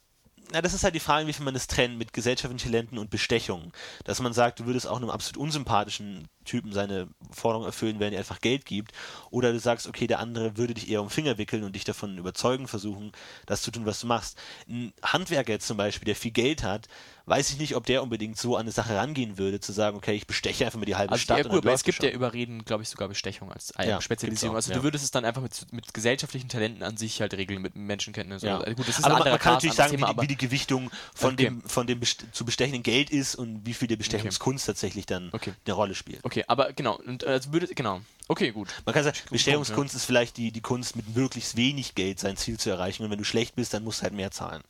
Speaker 1: na, das ist halt die Frage, wie viel man das trennt mit gesellschaftlichen Talenten und Bestechungen. Dass man sagt, du würdest auch einem absolut unsympathischen Typen seine Forderung erfüllen, wenn er einfach Geld gibt. Oder du sagst, okay, der andere würde dich eher um den Finger wickeln und dich davon überzeugen versuchen, das zu tun, was du machst. Ein Handwerker jetzt zum Beispiel, der viel Geld hat, weiß ich nicht, ob der unbedingt so an eine Sache rangehen würde, zu sagen, okay, ich besteche einfach mal die halbe
Speaker 2: Also
Speaker 1: Stadt.
Speaker 2: ja, gut, aber es gibt
Speaker 1: schon.
Speaker 2: ja Überreden, glaube ich, sogar Bestechung als
Speaker 1: Ja,
Speaker 2: Spezialisierung.
Speaker 1: auch,
Speaker 2: Also
Speaker 1: ja.
Speaker 2: du würdest es dann einfach mit, mit gesellschaftlichen Talenten an sich halt regeln, mit Menschenkenntnis.
Speaker 1: Ja.
Speaker 2: Also gut, das ist
Speaker 1: aber
Speaker 2: ein
Speaker 1: man, man kann natürlich sagen,
Speaker 2: Thema,
Speaker 1: wie, die, wie die Gewichtung von
Speaker 2: Okay.
Speaker 1: dem, von dem best zu bestechenden Geld ist und wie viel der Bestechungskunst tatsächlich dann
Speaker 2: Okay.
Speaker 1: eine Rolle spielt.
Speaker 2: Okay, aber genau, und äh, also würde, genau. Okay, gut.
Speaker 1: Man kann sagen,
Speaker 2: Punkt,
Speaker 1: Bestechungskunst ist vielleicht die, die Kunst, mit möglichst wenig Geld sein Ziel zu erreichen. Und wenn du schlecht bist, dann musst du halt mehr zahlen.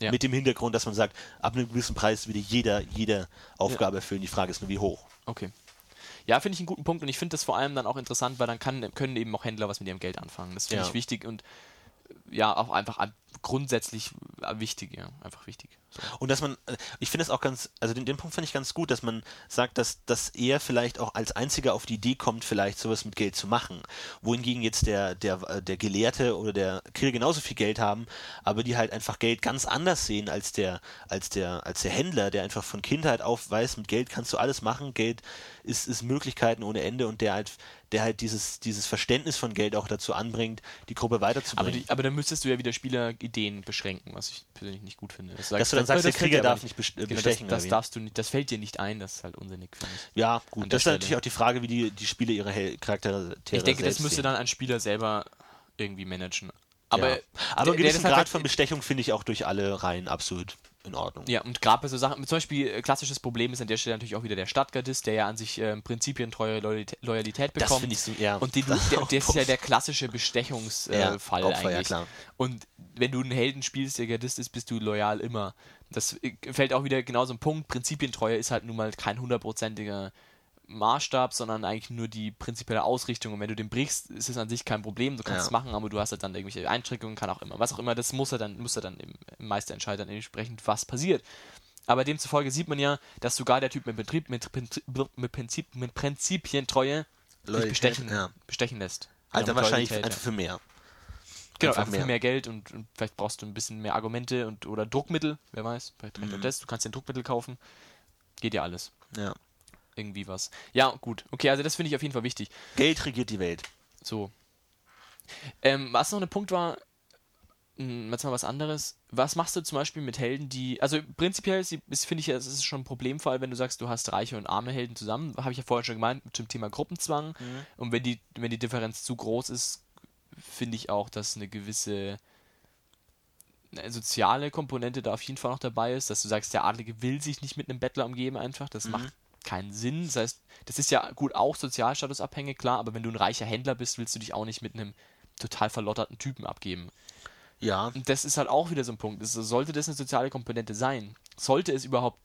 Speaker 2: Ja.
Speaker 1: Mit dem Hintergrund, dass man sagt, ab einem gewissen Preis würde jeder jede Aufgabe erfüllen. Die Frage ist nur, wie hoch.
Speaker 2: Okay. Ja, finde ich einen guten Punkt und ich finde das vor allem dann auch interessant, weil dann kann, können eben auch Händler was mit ihrem Geld anfangen. Das finde
Speaker 1: Ja.
Speaker 2: ich wichtig und ja, auch einfach grundsätzlich äh, wichtig, ja, einfach wichtig. So.
Speaker 1: Und dass man, äh, ich finde es auch ganz, also den, den Punkt finde ich ganz gut, dass man sagt, dass, dass er vielleicht auch als einziger auf die Idee kommt, vielleicht sowas mit Geld zu machen. Wohingegen jetzt der, der, äh, der Gelehrte oder der Krieg genauso viel Geld haben, aber die halt einfach Geld ganz anders sehen als der, als der, als der Händler, der einfach von Kindheit auf weiß, mit Geld kannst du alles machen, Geld ist, ist Möglichkeiten ohne Ende und der halt, der halt dieses, dieses Verständnis von Geld auch dazu anbringt, die Gruppe
Speaker 2: Aber,
Speaker 1: weiterzubringen.
Speaker 2: die, aber dann müsstest du ja wieder Spielerideen beschränken, was ich persönlich nicht gut finde. Das
Speaker 1: Dass du dann sagst, der
Speaker 2: das
Speaker 1: Krieger
Speaker 2: aber
Speaker 1: darf nicht best-
Speaker 2: Genau,
Speaker 1: bestechen,
Speaker 2: Das,
Speaker 1: oder
Speaker 2: das
Speaker 1: wie?
Speaker 2: darfst du nicht, das fällt dir nicht ein, das ist halt unsinnig, finde ich.
Speaker 1: ja, gut.
Speaker 2: der
Speaker 1: Das ist
Speaker 2: Stelle.
Speaker 1: natürlich auch die Frage, wie die, die Spieler ihre Hel Charaktere
Speaker 2: Ich denke, das müsste
Speaker 1: sehen.
Speaker 2: dann ein Spieler selber irgendwie managen. Aber,
Speaker 1: ja.
Speaker 2: der-
Speaker 1: aber
Speaker 2: der
Speaker 1: gewissen
Speaker 2: das halt
Speaker 1: Grad
Speaker 2: halt-
Speaker 1: von Bestechung finde ich auch durch alle Reihen absolut in Ordnung.
Speaker 2: Ja, und gerade bei so Sachen, zum Beispiel äh, klassisches Problem ist an der Stelle natürlich auch wieder der Stadtgardist, der ja an sich ähm, prinzipientreue Loyalität, Loyalität
Speaker 1: Das
Speaker 2: bekommt.
Speaker 1: finde ich so, ja.
Speaker 2: Und den,
Speaker 1: Das
Speaker 2: der, der ist ja der klassische Bestechungsfall
Speaker 1: Ja, Opfer, ja,
Speaker 2: eigentlich.
Speaker 1: klar.
Speaker 2: Und wenn du einen Helden spielst, der Gardist ist, bist du loyal immer. Das äh, fällt auch wieder genau so ein Punkt. Prinzipientreue ist halt nun mal kein hundertprozentiger Maßstab, sondern eigentlich nur die prinzipielle Ausrichtung. Und wenn du den brichst, ist es an sich kein Problem. Du kannst
Speaker 1: Ja.
Speaker 2: es machen, aber du hast halt dann irgendwelche Einschränkungen, kann auch immer. Was auch immer, das muss er dann, muss er dann im, im Meister dann entsprechend, was passiert. Aber demzufolge sieht man ja, dass sogar der Typ mit, Betrieb, mit, mit, Prinzip, mit Prinzipientreue
Speaker 1: Loyalität,
Speaker 2: bestechen,
Speaker 1: ja.
Speaker 2: bestechen lässt.
Speaker 1: Dann
Speaker 2: Genau,
Speaker 1: wahrscheinlich einfach für mehr.
Speaker 2: Genau,
Speaker 1: Einfach
Speaker 2: mehr.
Speaker 1: mehr.
Speaker 2: mehr Geld und, und vielleicht brauchst du ein bisschen mehr Argumente und oder Druckmittel, wer weiß, vielleicht
Speaker 1: Mhm.
Speaker 2: mhm. das, du kannst dir ein Druckmittel kaufen. Geht ja alles.
Speaker 1: Ja.
Speaker 2: Irgendwie was. Ja, gut. Okay, also das finde ich auf jeden Fall wichtig.
Speaker 1: Geld regiert die Welt.
Speaker 2: So. Ähm, was noch ein Punkt war, mh, jetzt mal was anderes. Was machst du zum Beispiel mit Helden, die. Also prinzipiell ist, ist- finde ich, es ist schon ein Problemfall, wenn du sagst, du hast reiche und arme Helden zusammen. Habe ich ja vorher schon gemeint, zum Thema Gruppenzwang. Und wenn die, wenn die Differenz zu groß ist, finde ich auch, dass eine gewisse eine soziale Komponente da auf jeden Fall noch dabei ist, dass du sagst, der Adlige will sich nicht mit einem Bettler umgeben einfach. Das macht keinen Sinn. Das heißt, das ist ja gut auch sozialstatusabhängig, klar, aber wenn du ein reicher Händler bist, willst du dich auch nicht mit einem total verlotterten Typen abgeben.
Speaker 1: Ja.
Speaker 2: Und das ist halt auch wieder so ein Punkt. Das, sollte das eine soziale Komponente sein? Sollte es überhaupt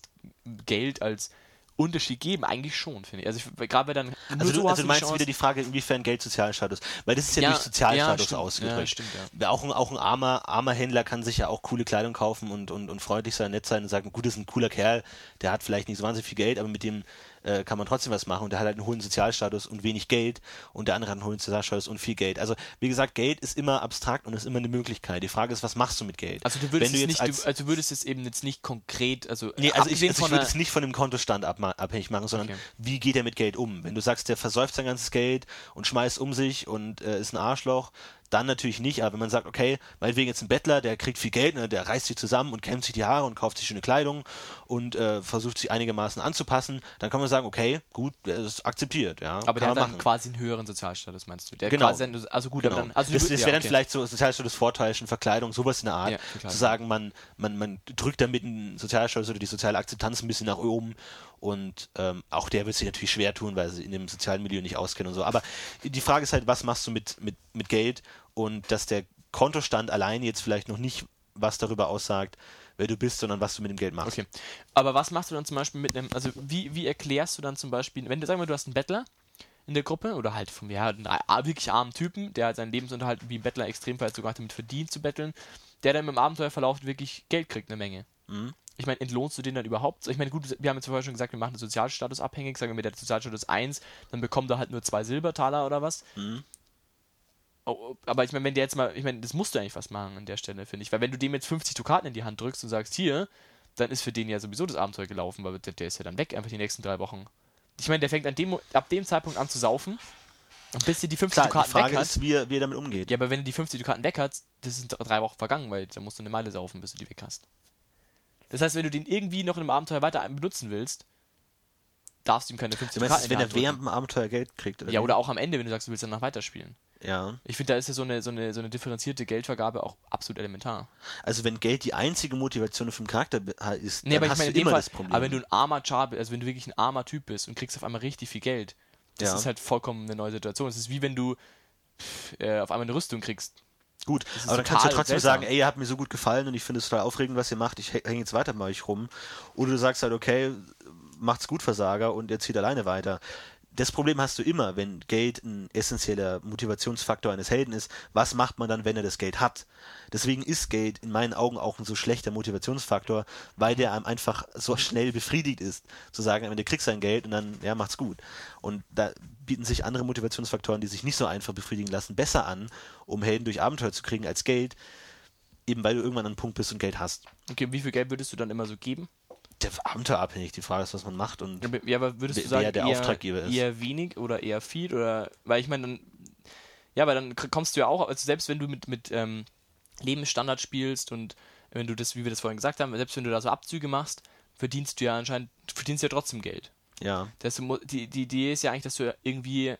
Speaker 2: Geld als Unterschied geben? Eigentlich schon, finde ich. Also ich, gerade bei dann
Speaker 1: Also, du,
Speaker 2: so
Speaker 1: also du meinst
Speaker 2: Chance-
Speaker 1: wieder die Frage, inwiefern Geld Sozialstatus? Weil das ist ja,
Speaker 2: Ja,
Speaker 1: durch Sozialstatus
Speaker 2: ja,
Speaker 1: ausgedrückt.
Speaker 2: Ja, stimmt, ja.
Speaker 1: Auch ein, auch ein armer, armer Händler kann sich ja auch coole Kleidung kaufen und, und, und freundlich sein, nett sein und sagen, gut, das ist ein cooler Kerl, der hat vielleicht nicht so wahnsinnig viel Geld, aber mit dem äh, kann man trotzdem was machen und der hat halt einen hohen Sozialstatus und wenig Geld und der andere hat einen hohen Sozialstatus und viel Geld. Also wie gesagt, Geld ist immer abstrakt und ist immer eine Möglichkeit. Die Frage ist, was machst du mit Geld?
Speaker 2: Also du würdest
Speaker 1: du
Speaker 2: nicht,
Speaker 1: als-
Speaker 2: du, also würdest es eben jetzt nicht konkret, also,
Speaker 1: Nee, also ich, also ich würde es nicht von dem Kontostand abma- abhängig machen, sondern
Speaker 2: Okay.
Speaker 1: wie geht er mit Geld um? Wenn du sagst, der versäuft sein ganzes Geld und schmeißt um sich und äh, ist ein Arschloch, dann natürlich nicht. Aber wenn man sagt, okay, meinetwegen jetzt ein Bettler, der kriegt viel Geld, ne, der reißt sich zusammen und kämmt sich die Haare und kauft sich schöne Kleidung und äh, versucht sich einigermaßen anzupassen, dann kann man sagen, okay, gut, der ist akzeptiert. Ja,
Speaker 2: aber der hat dann
Speaker 1: machen.
Speaker 2: quasi einen höheren Sozialstatus, meinst du? Der
Speaker 1: Genau.
Speaker 2: Quasi, dann- also gut,
Speaker 1: Genau.
Speaker 2: dann, also
Speaker 1: das das
Speaker 2: ja,
Speaker 1: wäre dann
Speaker 2: okay.
Speaker 1: vielleicht so Sozialstatus vortäuschen, Verkleidung, sowas in der Art.
Speaker 2: Ja,
Speaker 1: zu sagen, man, man, man drückt damit den Sozialstatus oder die soziale Akzeptanz ein bisschen nach oben und ähm, auch der wird sich natürlich schwer tun, weil sie in dem sozialen Milieu nicht auskennen und so. Aber die Frage ist halt, was machst du mit, mit, mit Geld und dass der Kontostand allein jetzt vielleicht noch nicht was darüber aussagt, wer du bist, sondern was du mit dem Geld machst.
Speaker 2: Okay. Aber was machst du dann zum Beispiel mit einem, also wie, wie erklärst du dann zum Beispiel, wenn du, sagen wir, du hast einen Bettler in der Gruppe oder halt von ja, einen wirklich armen Typen, der halt seinen Lebensunterhalt wie ein Bettler extrem vielleicht sogar damit verdient zu betteln, der dann im Abenteuerverlauf wirklich Geld kriegt, eine Menge.
Speaker 1: Mhm.
Speaker 2: Ich meine, entlohnst du den dann überhaupt? Ich meine, gut, wir haben jetzt vorher schon gesagt, wir machen den Sozialstatus abhängig, sagen wir mit der Sozialstatus 1, dann bekommt er halt nur zwei Silbertaler oder was.
Speaker 1: Mhm.
Speaker 2: Oh, aber ich meine, wenn der jetzt mal, ich meine, das musst du eigentlich was machen an der Stelle, finde ich. Weil wenn du dem jetzt 50 Dukaten in die Hand drückst und sagst, hier, dann ist für den ja sowieso das Abenteuer gelaufen, weil der, der ist ja dann weg, einfach die nächsten drei Wochen. Ich meine, der fängt an dem, ab dem Zeitpunkt an zu saufen. Und bis dir die 50
Speaker 1: Klar, die
Speaker 2: Dukaten
Speaker 1: Frage
Speaker 2: weg hat.
Speaker 1: ist, wie er, wie er damit umgeht.
Speaker 2: Ja, aber wenn du die 50 Dukaten weg hast, das sind drei Wochen vergangen, weil dann musst du eine Meile saufen, bis du die weg hast. Das heißt, wenn du den irgendwie noch in einem Abenteuer weiter benutzen willst, darfst du ihm keine 50
Speaker 1: Du meinst, wenn er während dem Abenteuer Geld kriegt?
Speaker 2: Ja,
Speaker 1: wie?
Speaker 2: oder auch am Ende, wenn du sagst, du willst danach weiterspielen.
Speaker 1: Ja.
Speaker 2: Ich finde, da ist ja so eine, so, eine, so eine differenzierte Geldvergabe auch absolut elementar.
Speaker 1: Also wenn Geld die einzige Motivation für den Charakter ist,
Speaker 2: Nee,
Speaker 1: dann
Speaker 2: aber ich
Speaker 1: hast
Speaker 2: meine, in
Speaker 1: du immer
Speaker 2: Fall,
Speaker 1: das Problem.
Speaker 2: aber wenn du ein armer Char bist, also wenn du wirklich ein armer Typ bist und kriegst auf einmal richtig viel Geld, das
Speaker 1: Ja.
Speaker 2: ist halt vollkommen eine neue Situation. Es ist wie wenn du äh, auf einmal eine Rüstung kriegst.
Speaker 1: Gut, aber dann kannst du
Speaker 2: total
Speaker 1: trotzdem
Speaker 2: seltsam.
Speaker 1: sagen, ey, ihr habt mir so gut gefallen und ich finde es total aufregend, was ihr macht, ich hänge jetzt weiter bei euch rum. Oder du sagst halt, okay, macht's gut, Versager, und ihr zieht alleine weiter. Das Problem hast du immer, wenn Geld ein essentieller Motivationsfaktor eines Helden ist. Was macht man dann, wenn er das Geld hat? Deswegen ist Geld in meinen Augen auch ein so schlechter Motivationsfaktor, weil der einem einfach so schnell befriedigt ist. Zu sagen, am Ende kriegst du Geld und dann, ja, macht's gut. Und da bieten sich andere Motivationsfaktoren, die sich nicht so einfach befriedigen lassen, besser an, um Helden durch Abenteuer zu kriegen als Geld, eben weil du irgendwann an einem Punkt bist und Geld hast.
Speaker 2: Okay, wie viel Geld würdest du dann immer so geben?
Speaker 1: Der Abenteuerabhängig, die Frage ist, was man macht und
Speaker 2: Ja, aber würdest
Speaker 1: Wer-
Speaker 2: du sagen,
Speaker 1: wer der
Speaker 2: eher,
Speaker 1: Auftraggeber ist.
Speaker 2: eher wenig oder eher viel? Oder weil ich meine, dann, ja, weil dann kommst du ja auch, also selbst wenn du mit, mit ähm, Lebensstandard spielst und wenn du das, wie wir das vorhin gesagt haben, selbst wenn du da so Abzüge machst, verdienst du ja anscheinend, du verdienst ja trotzdem Geld.
Speaker 1: ja.
Speaker 2: Das, du die, die Idee ist ja eigentlich, dass du irgendwie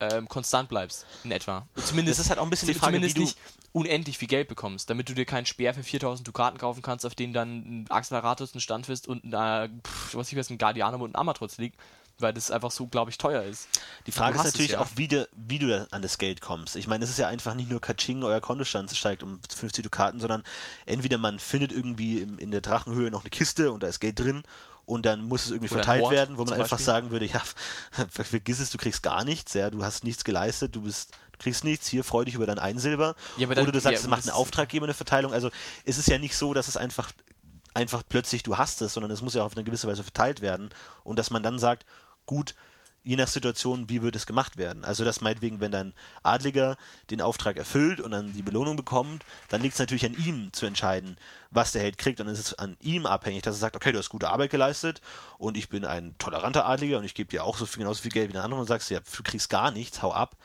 Speaker 2: ähm, konstant bleibst, in etwa. Zumindest,
Speaker 1: Das ist halt auch ein bisschen die Frage,
Speaker 2: zumindest
Speaker 1: wie du-
Speaker 2: nicht unendlich viel Geld bekommst, damit du dir keinen Speer für 4000 Dukaten kaufen kannst, auf den dann ein Acceleratus, ein Standfest und ein, äh, pff, was ich weiß, ein Guardianum und ein Amatroth liegt, weil das einfach so, glaube ich, teuer ist.
Speaker 1: Die Frage ist natürlich
Speaker 2: ja.
Speaker 1: auch, wie du, wie du an das Geld kommst. Ich meine, es ist ja einfach nicht nur Kaching, euer Kontostand steigt um 50 Dukaten, sondern entweder man findet irgendwie in der Drachenhöhe noch eine Kiste und da ist Geld drin und dann muss es irgendwie
Speaker 2: Oder
Speaker 1: verteilt
Speaker 2: Hort
Speaker 1: werden, wo man einfach
Speaker 2: Beispiel.
Speaker 1: sagen würde, ja, vergiss es, du kriegst gar nichts, ja, du hast nichts geleistet, du bist, du kriegst nichts, hier freu dich über dein ein Silber.
Speaker 2: Ja, dann-
Speaker 1: Oder du sagst,
Speaker 2: ja,
Speaker 1: es macht eine Verteilung. Also es ist ja nicht so, dass es einfach einfach plötzlich du hast es, sondern es muss ja auf eine gewisse Weise verteilt werden und dass man dann sagt, gut, je nach Situation, wie wird es gemacht werden. Also das meinetwegen, wenn dein Adliger den Auftrag erfüllt und dann die Belohnung bekommt, dann liegt es natürlich an ihm zu entscheiden, was der Held kriegt und dann ist es an ihm abhängig, dass er sagt, okay, du hast gute Arbeit geleistet und ich bin ein toleranter Adliger und ich gebe dir auch so viel, genauso viel Geld wie der andere und sagst, ja, du kriegst gar nichts, hau ab.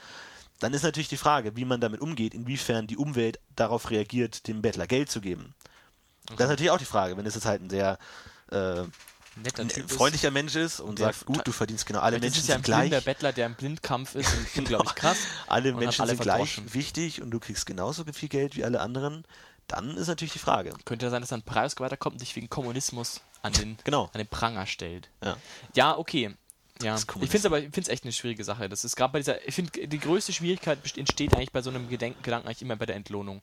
Speaker 1: Dann ist natürlich die Frage, wie man damit umgeht, inwiefern die Umwelt darauf reagiert, dem Bettler Geld zu geben. Das ist natürlich auch die Frage, wenn es jetzt halt ein sehr äh,
Speaker 2: Netter
Speaker 1: ein
Speaker 2: Typ ist.
Speaker 1: freundlicher Mensch ist und
Speaker 2: der
Speaker 1: sagt, gut, du verdienst genau, alle Menschen
Speaker 2: ist ja ein
Speaker 1: sind gleich,
Speaker 2: blinder Bettler, der im Blindkampf ist und unglaublich krass.
Speaker 1: alle
Speaker 2: und hat
Speaker 1: Menschen
Speaker 2: alle
Speaker 1: sind gleich wichtig und du kriegst genauso viel Geld wie alle anderen, dann ist natürlich die Frage.
Speaker 2: Könnte ja sein, dass dann Preis weiterkommt und dich wegen Kommunismus an den,
Speaker 1: Genau.
Speaker 2: an den Pranger stellt.
Speaker 1: Ja.
Speaker 2: Ja, okay. Ja, ich finde es aber ich find's echt eine schwierige Sache. Das ist gerade bei dieser, ich finde, die größte Schwierigkeit entsteht eigentlich bei so einem Gedenken, Gedanken eigentlich immer bei der Entlohnung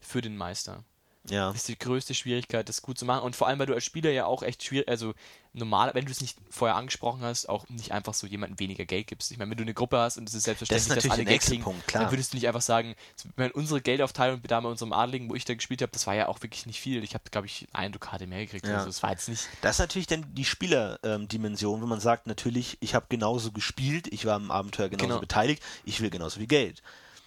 Speaker 2: für den Meister.
Speaker 1: Ja.
Speaker 2: Das ist die größte Schwierigkeit, das gut zu machen. Und vor allem, weil du als Spieler ja auch echt schwierig, also normal, wenn du es nicht vorher angesprochen hast, auch nicht einfach so jemandem weniger Geld gibst. Ich meine, wenn du eine Gruppe hast und es ist selbstverständlich,
Speaker 1: Das ist
Speaker 2: dass alle Geld kriegen,
Speaker 1: Punkt,
Speaker 2: dann würdest du nicht einfach sagen, meine, unsere Geldaufteilung da bei unserem Adligen, wo ich da gespielt habe, das war ja auch wirklich nicht viel. Ich habe, glaube ich, eine Dukate mehr gekriegt.
Speaker 1: Ja.
Speaker 2: Also es war jetzt nicht.
Speaker 1: Das ist natürlich dann die Spielerdimension, wo man sagt, natürlich, ich habe genauso gespielt, ich war am Abenteuer genauso
Speaker 2: Genau.
Speaker 1: beteiligt, ich will genauso viel Geld.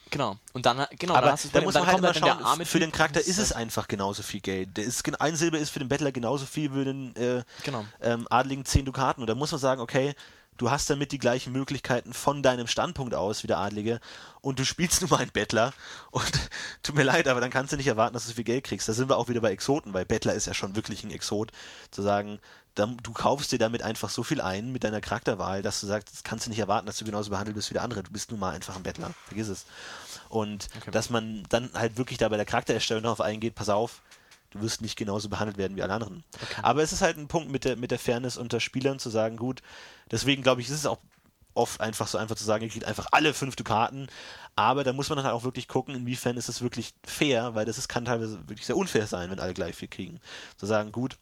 Speaker 2: Genau. Und dann, genau,
Speaker 1: Aber
Speaker 2: dann hast du
Speaker 1: da muss man halt immer
Speaker 2: dann der
Speaker 1: schauen, für
Speaker 2: Typ
Speaker 1: den Charakter ist es einfach genauso viel Geld. Der ist, ein Silber ist für den Bettler genauso viel wie den äh,
Speaker 2: Genau.
Speaker 1: ähm, Adligen 10 Dukaten. Und da muss man sagen, okay, du hast damit die gleichen Möglichkeiten von deinem Standpunkt aus wie der Adlige und du spielst nun mal einen Bettler und tut mir leid, aber dann kannst du nicht erwarten, dass du so viel Geld kriegst. Da sind wir auch wieder bei Exoten, weil Bettler ist ja schon wirklich ein Exot, zu sagen, dann, du kaufst dir damit einfach so viel ein mit deiner Charakterwahl, dass du sagst, das kannst du nicht erwarten, dass du genauso behandelt bist wie der andere. Du bist nun mal einfach ein Bettler. Vergiss es. Und
Speaker 2: Okay.
Speaker 1: dass man dann halt wirklich da bei der Charaktererstellung darauf eingeht, pass auf, du wirst nicht genauso behandelt werden wie alle anderen. Aber es ist halt ein Punkt mit der, mit der Fairness unter Spielern zu sagen, gut, deswegen glaube ich, ist es auch oft einfach so einfach zu sagen, ihr kriegt einfach alle fünf Dukaten, aber da muss man dann halt auch wirklich gucken, inwiefern ist es wirklich fair, weil das ist, kann teilweise wirklich sehr unfair sein, wenn alle gleich viel kriegen. Zu sagen, gut,